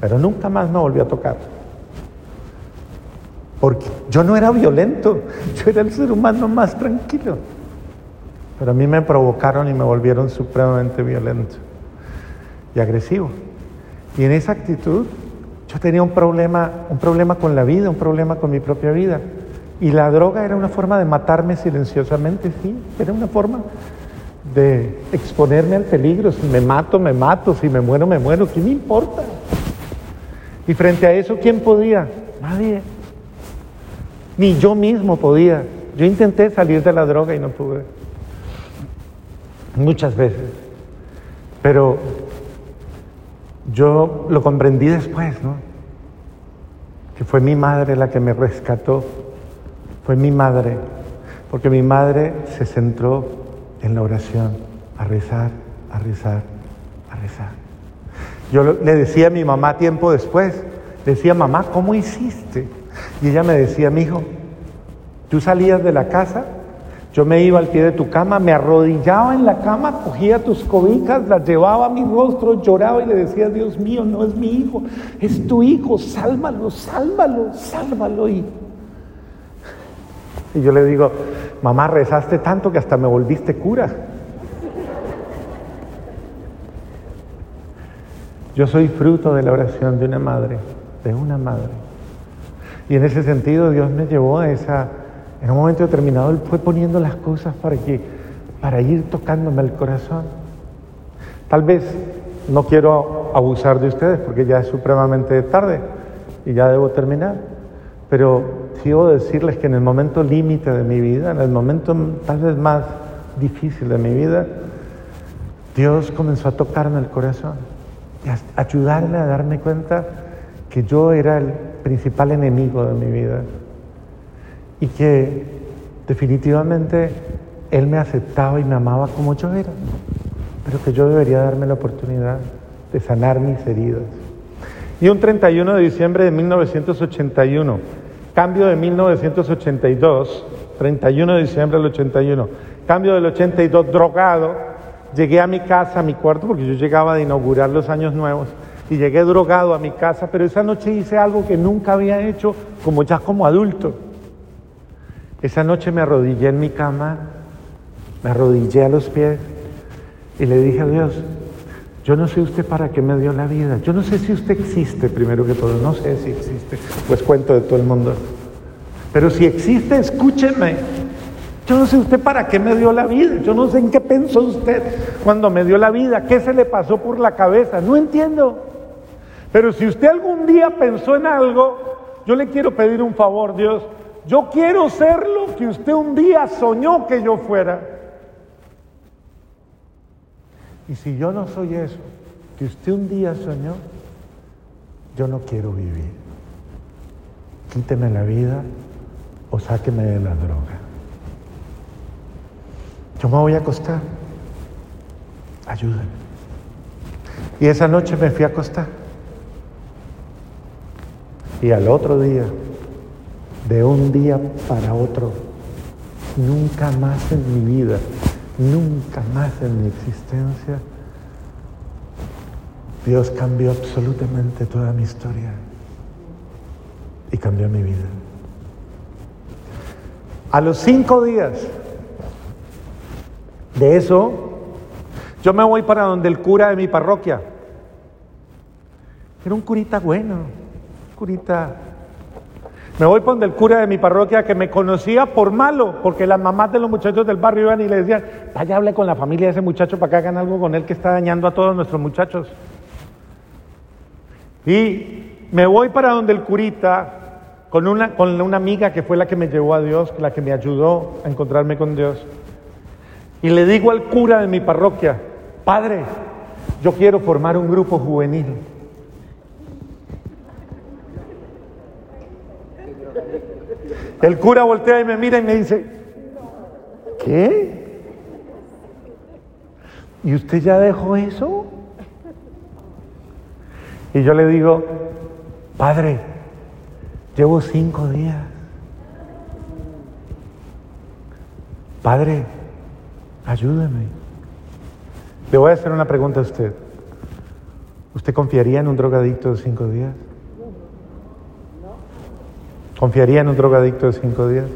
Pero nunca más me volvió a tocar. Porque yo no era violento, yo era el ser humano más tranquilo. Pero a mí me provocaron y me volvieron supremamente violento y agresivo. Y en esa actitud yo tenía un problema, un problema con la vida, un problema con mi propia vida. Y la droga era una forma de matarme silenciosamente, sí, era una forma de exponerme al peligro. Si me mato, me mato, si me muero, me muero, ¿qué me importa? Y frente a eso, ¿quién podía? Nadie. Ni yo mismo podía. Yo intenté salir de la droga y no pude. Muchas veces. Pero yo lo comprendí después, ¿no? Que fue mi madre la que me rescató. Fue mi madre. Porque mi madre se centró en la oración, a rezar, a rezar, a rezar. Yo le decía a mi mamá tiempo después, decía, mamá, ¿cómo hiciste? Y ella me decía, mi hijo, tú salías de la casa, yo me iba al pie de tu cama, me arrodillaba en la cama, cogía tus cobijas, las llevaba a mi rostro, lloraba y le decía, Dios mío, no es mi hijo, es tu hijo, sálvalo, sálvalo, sálvalo. Y, y yo le digo, mamá, rezaste tanto que hasta me volviste cura. Yo soy fruto de la oración de una madre, de una madre. Y en ese sentido Dios me llevó a esa, en un momento determinado Él fue poniendo las cosas para que, para ir tocándome el corazón. Tal vez no quiero abusar de ustedes porque ya es supremamente tarde y ya debo terminar, pero quiero decirles que en el momento límite de mi vida, en el momento tal vez más difícil de mi vida, Dios comenzó a tocarme el corazón ayudarme a darme cuenta que yo era el principal enemigo de mi vida y que definitivamente Él me aceptaba y me amaba como yo era, pero que yo debería darme la oportunidad de sanar mis heridas. Y un 31 de diciembre de 1981, cambio de 1982, 31 de diciembre del 81, cambio del 82 drogado, Llegué a mi casa, a mi cuarto, porque yo llegaba de inaugurar los años nuevos, y llegué drogado a mi casa, pero esa noche hice algo que nunca había hecho, como ya como adulto. Esa noche me arrodillé en mi cama, me arrodillé a los pies y le dije a Dios, yo no sé usted para qué me dio la vida, yo no sé si usted existe primero que todo, no sé si existe, pues cuento de todo el mundo. Pero si existe, escúcheme. Yo no sé usted para qué me dio la vida, yo no sé en qué pensó usted cuando me dio la vida, qué se le pasó por la cabeza, no entiendo. Pero si usted algún día pensó en algo, yo le quiero pedir un favor, Dios. Yo quiero ser lo que usted un día soñó que yo fuera. Y si yo no soy eso, que usted un día soñó, yo no quiero vivir. Quíteme la vida o sáqueme de la droga. Yo me voy a acostar. Ayúdame. Y esa noche me fui a acostar. Y al otro día, de un día para otro, nunca más en mi vida, nunca más en mi existencia, Dios cambió absolutamente toda mi historia y cambió mi vida. A los cinco días de eso, yo me voy para donde el cura de mi parroquia. Era un curita bueno, curita. Me voy donde el cura de mi parroquia que me conocía por malo, porque las mamás de los muchachos del barrio iban y le decían, vaya, hable con la familia de ese muchacho para que hagan algo con él que está dañando a todos nuestros muchachos. Y me voy para donde el curita, con una, con una amiga que fue la que me llevó a Dios, la que me ayudó a encontrarme con Dios. Y le digo al cura de mi parroquia, padre, yo quiero formar un grupo juvenil. El cura voltea y me mira y me dice, ¿qué? ¿Y usted ya dejó eso? Y yo le digo, padre, llevo cinco días. Padre, Ayúdeme. Le voy a hacer una pregunta a usted. ¿Usted confiaría en un drogadicto de cinco días? ¿Confiaría en un drogadicto de cinco días?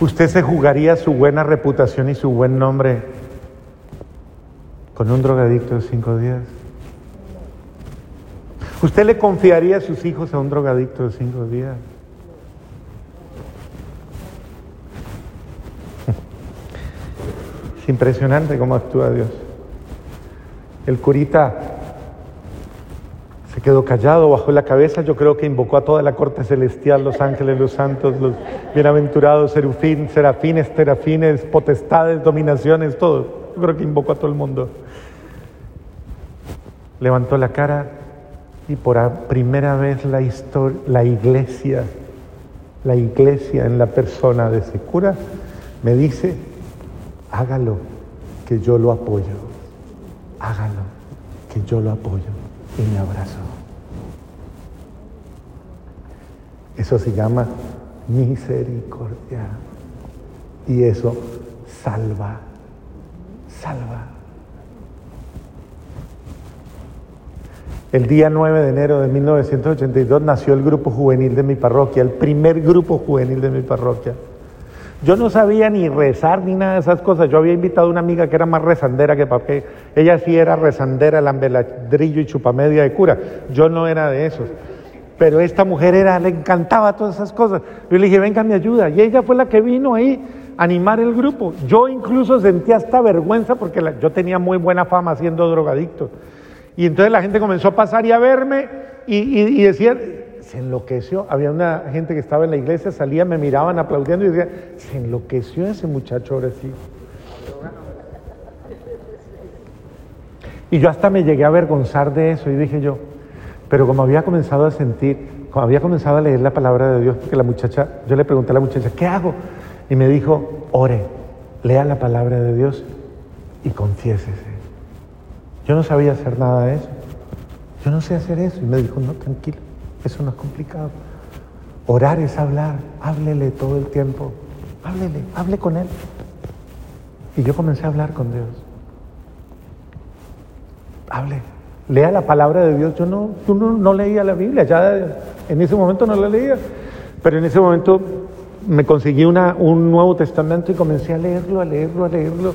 ¿Usted se jugaría su buena reputación y su buen nombre con un drogadicto de cinco días? ¿Usted le confiaría a sus hijos a un drogadicto de cinco días? impresionante cómo actúa Dios. El curita se quedó callado, bajó la cabeza, yo creo que invocó a toda la corte celestial, los ángeles, los santos, los bienaventurados, serufín, serafines, terafines, potestades, dominaciones, todo. Yo creo que invocó a todo el mundo. Levantó la cara y por primera vez la, la iglesia la iglesia en la persona de ese cura me dice, hágalo, que yo lo apoyo, hágalo, que yo lo apoyo y me abrazó. Eso se llama misericordia y eso salva, salva. El día 9 de enero de 1982 nació el grupo juvenil de mi parroquia, el primer grupo juvenil de mi parroquia. Yo no sabía ni rezar ni nada de esas cosas. Yo había invitado a una amiga que era más rezandera que papé. Ella sí era rezandera, lambeladrillo y chupamedia de cura. Yo no era de esos. Pero esta mujer era, le encantaba todas esas cosas. Yo le dije, venga, me ayuda. Y ella fue la que vino ahí a animar el grupo. Yo incluso sentía hasta vergüenza porque yo tenía muy buena fama siendo drogadicto. Y entonces la gente comenzó a pasar y a verme y, y, decía, se enloqueció. Había una gente que estaba en la iglesia, salía, me miraban aplaudiendo y decía, se enloqueció ese muchacho ahora sí. Y yo hasta me llegué a avergonzar de eso y dije yo, pero como había comenzado a sentir, como había comenzado a leer la palabra de Dios, porque la muchacha, yo le pregunté a la muchacha, ¿qué hago? Y me dijo, ore, lea la palabra de Dios y confiésese. Yo no sabía hacer nada de eso. Yo no sé hacer eso. Y me dijo, no, tranquilo, eso no es complicado. Orar es hablar, háblele todo el tiempo. Háblele, hable con Él. Y yo comencé a hablar con Dios. Hable, lea la palabra de Dios. Yo no, tú no, leía la Biblia, ya en ese momento no la leía, pero en ese momento me conseguí un Nuevo Testamento y comencé a leerlo, a leerlo, a leerlo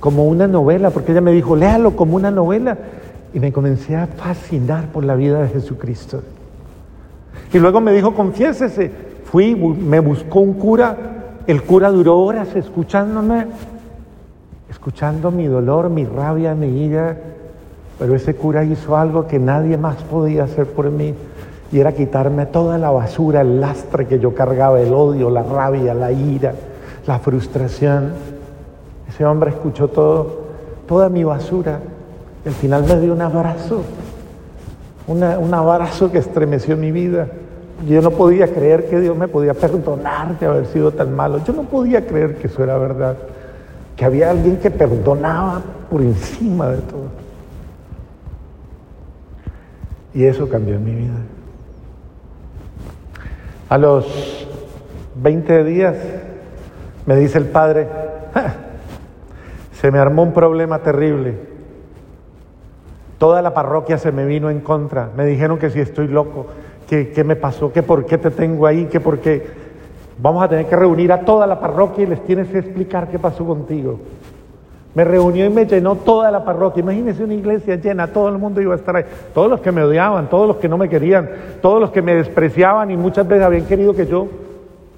como una novela, porque ella me dijo, léalo como una novela. Y me comencé a fascinar por la vida de Jesucristo. Y luego me dijo, confiésese. Fui, me buscó un cura. El cura duró horas escuchándome, escuchando mi dolor, mi rabia, mi ira. Pero ese cura hizo algo que nadie más podía hacer por mí. Y era quitarme toda la basura, el lastre que yo cargaba, el odio, la rabia, la ira, la frustración. Ese hombre escuchó todo, toda mi basura y al final me dio un abrazo, un abrazo que estremeció mi vida. Yo no podía creer que Dios me podía perdonar de haber sido tan malo. Yo no podía creer que eso era verdad, que había alguien que perdonaba por encima de todo. Y eso cambió mi vida. A los 20 días me dice el padre, se me armó un problema terrible. Toda la parroquia se me vino en contra. Me dijeron que si estoy loco, que qué me pasó, que por qué te tengo ahí, que por qué. Vamos a tener que reunir a toda la parroquia y les tienes que explicar qué pasó contigo. Me reunió y me llenó toda la parroquia. Imagínense una iglesia llena, todo el mundo iba a estar ahí. Todos los que me odiaban, todos los que no me querían, todos los que me despreciaban y muchas veces habían querido que yo,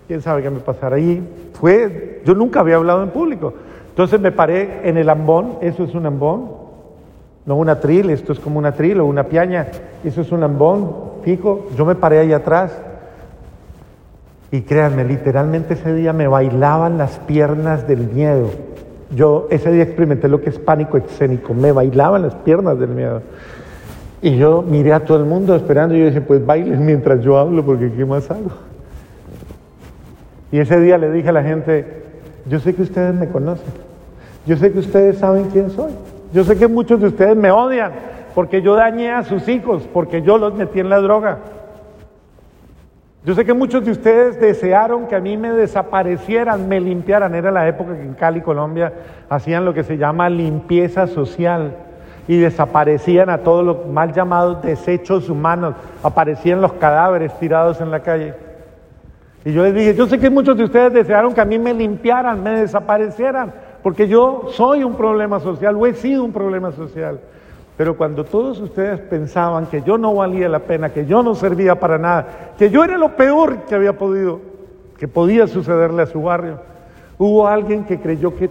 quién sabe qué me pasara. ahí. fue, yo nunca había hablado en público. Entonces me paré en el ambón, eso es un ambón, no una tril, esto es como una tril o una piaña, eso es un ambón fijo, yo me paré ahí atrás y créanme, literalmente ese día me bailaban las piernas del miedo. Yo ese día experimenté lo que es pánico escénico, me bailaban las piernas del miedo. Y yo miré a todo el mundo esperando y yo dije, pues bailen mientras yo hablo porque ¿qué más hago? Y ese día le dije a la gente, yo sé que ustedes me conocen. Yo sé que ustedes saben quién soy. Yo sé que muchos de ustedes me odian porque yo dañé a sus hijos, porque yo los metí en la droga. Yo sé que muchos de ustedes desearon que a mí me desaparecieran, me limpiaran. Era la época que en Cali, Colombia, hacían lo que se llama limpieza social y desaparecían a todos los mal llamados desechos humanos. Aparecían los cadáveres tirados en la calle. Y yo les dije, yo sé que muchos de ustedes desearon que a mí me limpiaran, me desaparecieran, porque yo soy un problema social o he sido un problema social. Pero cuando todos ustedes pensaban que yo no valía la pena, que yo no servía para nada, que yo era lo peor que había podido, que podía sucederle a su barrio, hubo alguien que creyó que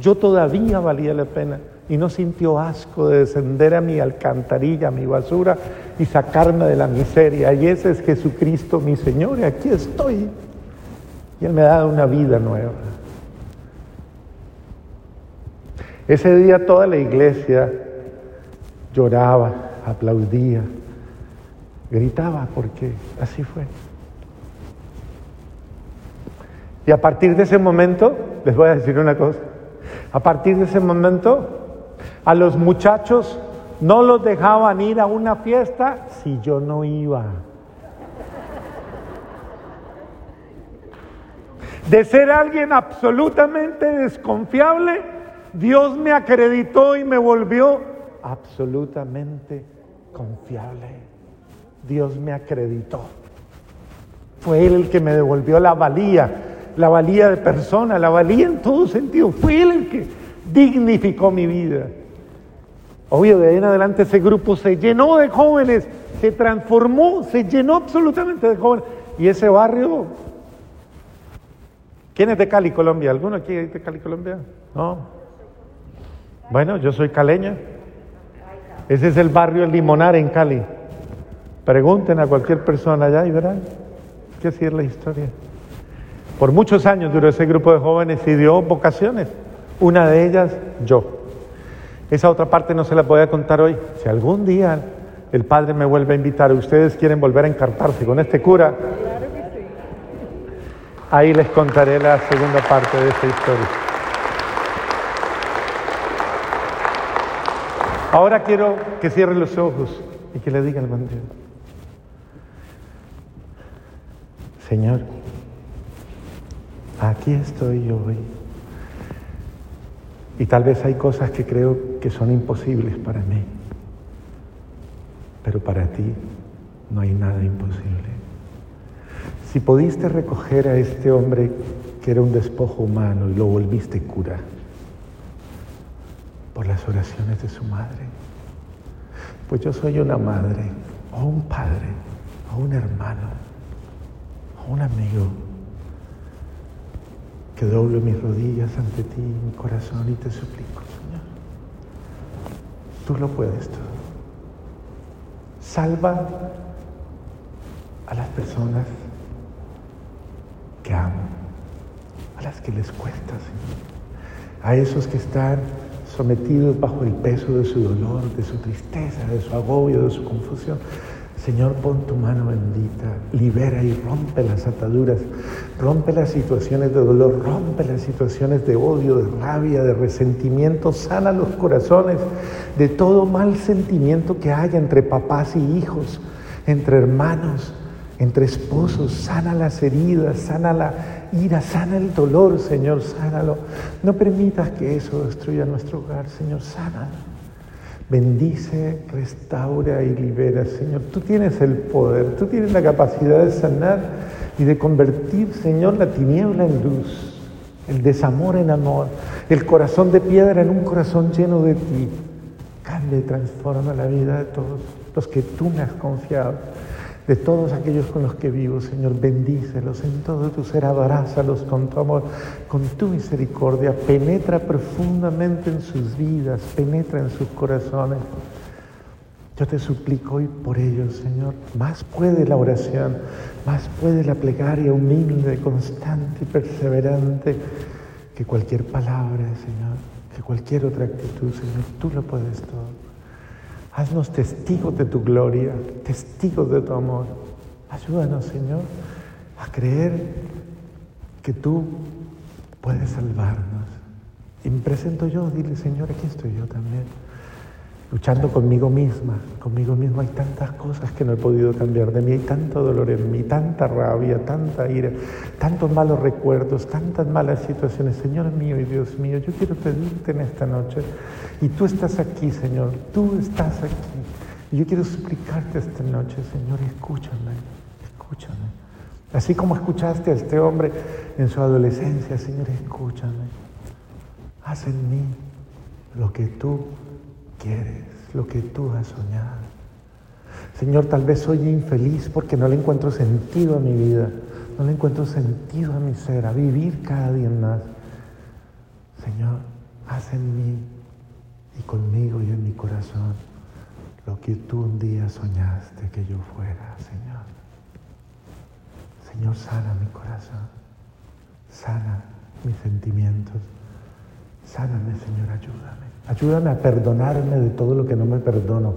yo todavía valía la pena y no sintió asco de descender a mi alcantarilla, a mi basura y sacarme de la miseria. Y ese es Jesucristo, mi Señor, y aquí estoy. Y Él me ha dado una vida nueva. Ese día toda la iglesia lloraba, aplaudía, gritaba, porque así fue. Y a partir de ese momento, les voy a decir una cosa, a partir de ese momento, a los muchachos no los dejaban ir a una fiesta si yo no iba. De ser alguien absolutamente desconfiable, Dios me acreditó y me volvió absolutamente confiable. Dios me acreditó. Fue Él el que me devolvió la valía, la valía de persona, la valía en todo sentido. Fue Él el que dignificó mi vida. Obvio, de ahí en adelante ese grupo se llenó de jóvenes, se transformó, se llenó absolutamente de jóvenes. Y ese barrio ¿Quién es de Cali, Colombia? ¿Alguno aquí es de Cali, Colombia? No. Bueno, yo soy caleña. Ese es el barrio El Limonar en Cali. Pregunten a cualquier persona allá y verán qué es la historia. Por muchos años duró ese grupo de jóvenes y dio vocaciones. Una de ellas, yo. Esa otra parte no se la voy a contar hoy. Si algún día el Padre me vuelve a invitar, ustedes quieren volver a encartarse con este cura, Ahí les contaré la segunda parte de esta historia. Ahora quiero que cierren los ojos y que le digan al Dios, Señor, aquí estoy yo hoy. Y tal vez hay cosas que creo que son imposibles para mí, pero para ti no hay nada imposible. Si pudiste recoger a este hombre que era un despojo humano y lo volviste cura por las oraciones de su madre, pues yo soy una madre o un padre o un hermano o un amigo que doblo mis rodillas ante ti, mi corazón y te suplico, Señor. Tú lo puedes todo. Salva a las personas que amo, a las que les cuesta, Señor, a esos que están sometidos bajo el peso de su dolor, de su tristeza, de su agobio, de su confusión. Señor, pon tu mano bendita, libera y rompe las ataduras, rompe las situaciones de dolor, rompe las situaciones de odio, de rabia, de resentimiento, sana los corazones de todo mal sentimiento que haya entre papás y hijos, entre hermanos, entre esposos, sana las heridas, sana la ira, sana el dolor, Señor, sánalo. No permitas que eso destruya nuestro hogar, Señor, sana. Bendice, restaura y libera, Señor. Tú tienes el poder, tú tienes la capacidad de sanar y de convertir, Señor, la tiniebla en luz, el desamor en amor, el corazón de piedra en un corazón lleno de ti. Cambia y transforma la vida de todos los que tú me has confiado de todos aquellos con los que vivo, Señor, bendícelos en todo tu ser, abrázalos con tu amor, con tu misericordia, penetra profundamente en sus vidas, penetra en sus corazones. Yo te suplico hoy por ellos, Señor, más puede la oración, más puede la plegaria humilde, constante y perseverante que cualquier palabra, Señor, que cualquier otra actitud, Señor, tú lo puedes todo. Haznos testigos de tu gloria, testigos de tu amor. Ayúdanos, Señor, a creer que tú puedes salvarnos. Y me presento yo, dile, Señor, aquí estoy yo también luchando conmigo misma. Conmigo misma hay tantas cosas que no he podido cambiar de mí, hay tanto dolor en mí, tanta rabia, tanta ira, tantos malos recuerdos, tantas malas situaciones. Señor mío y Dios mío, yo quiero pedirte en esta noche, y tú estás aquí, Señor, tú estás aquí. Y yo quiero suplicarte esta noche, Señor, escúchame, escúchame. Así como escuchaste a este hombre en su adolescencia, Señor, escúchame. Haz en mí lo que tú quieres, lo que tú has soñado. Señor, tal vez soy infeliz porque no le encuentro sentido a mi vida, no le encuentro sentido a mi ser, a vivir cada día más. Señor, haz en mí y conmigo y en mi corazón lo que tú un día soñaste que yo fuera, Señor. Señor, sana mi corazón, sana mis sentimientos, sáname, Señor, ayúdame. Ayúdame a perdonarme de todo lo que no me perdono.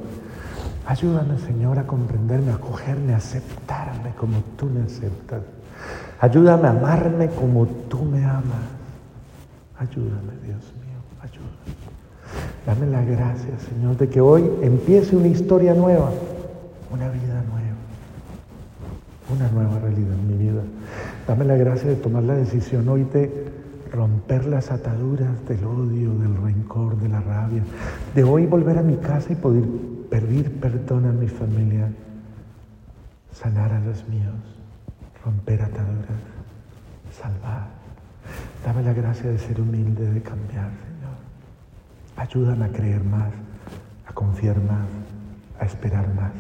Ayúdame, Señor, a comprenderme, a acogerme, a aceptarme como tú me aceptas. Ayúdame a amarme como tú me amas. Ayúdame, Dios mío, ayúdame. Dame la gracia, Señor, de que hoy empiece una historia nueva, una vida nueva, una nueva realidad en mi vida. Dame la gracia de tomar la decisión hoy de romper las ataduras del odio, del rencor, de la rabia, de hoy volver a mi casa y poder pedir perdón a mi familia, sanar a los míos, romper ataduras, salvar. Dame la gracia de ser humilde, de cambiar, Ayúdame a creer más, a confiar más, a esperar más.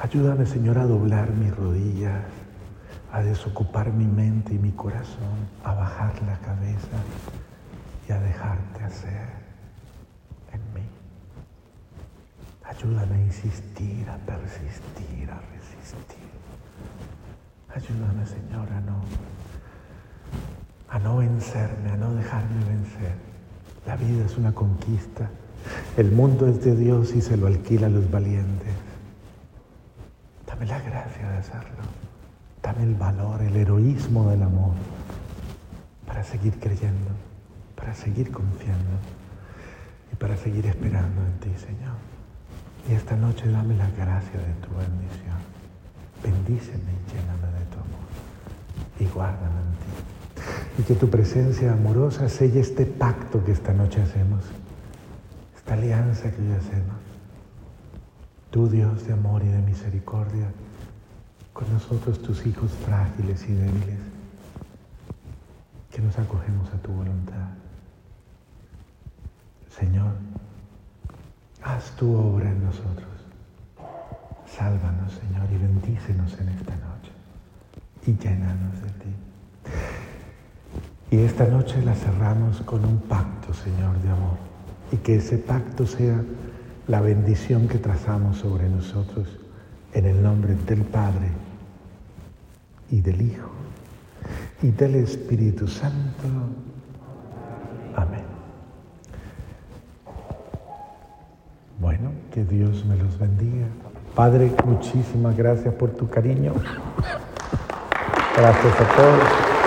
Ayúdame, Señor, a doblar mis rodillas, a desocupar mi mente y mi corazón, a bajar la cabeza y a dejarte hacer en mí. Ayúdame a insistir, a persistir, a resistir. Ayúdame, Señor, a no, a no vencerme, a no dejarme vencer. La vida es una conquista. El mundo es de Dios y se lo alquila a los valientes. Dame la gracia de hacerlo. Dame el valor, el heroísmo del amor para seguir creyendo, para seguir confiando y para seguir esperando en ti, Señor. Y esta noche dame la gracia de tu bendición. Bendíceme y lléname de tu amor y guárdame. Y que tu presencia amorosa selle este pacto que esta noche hacemos, esta alianza que hoy hacemos. Tu Dios de amor y de misericordia, con nosotros tus hijos frágiles y débiles, que nos acogemos a tu voluntad. Señor, haz tu obra en nosotros. Sálvanos, Señor, y bendícenos en esta noche y llénanos de ti. Y esta noche la cerramos con un pacto, Señor, de amor. Y que ese pacto sea la bendición que trazamos sobre nosotros en el nombre del Padre y del Hijo y del Espíritu Santo. Amén. Bueno, que Dios me los bendiga. Padre, muchísimas gracias por tu cariño. Gracias a todos.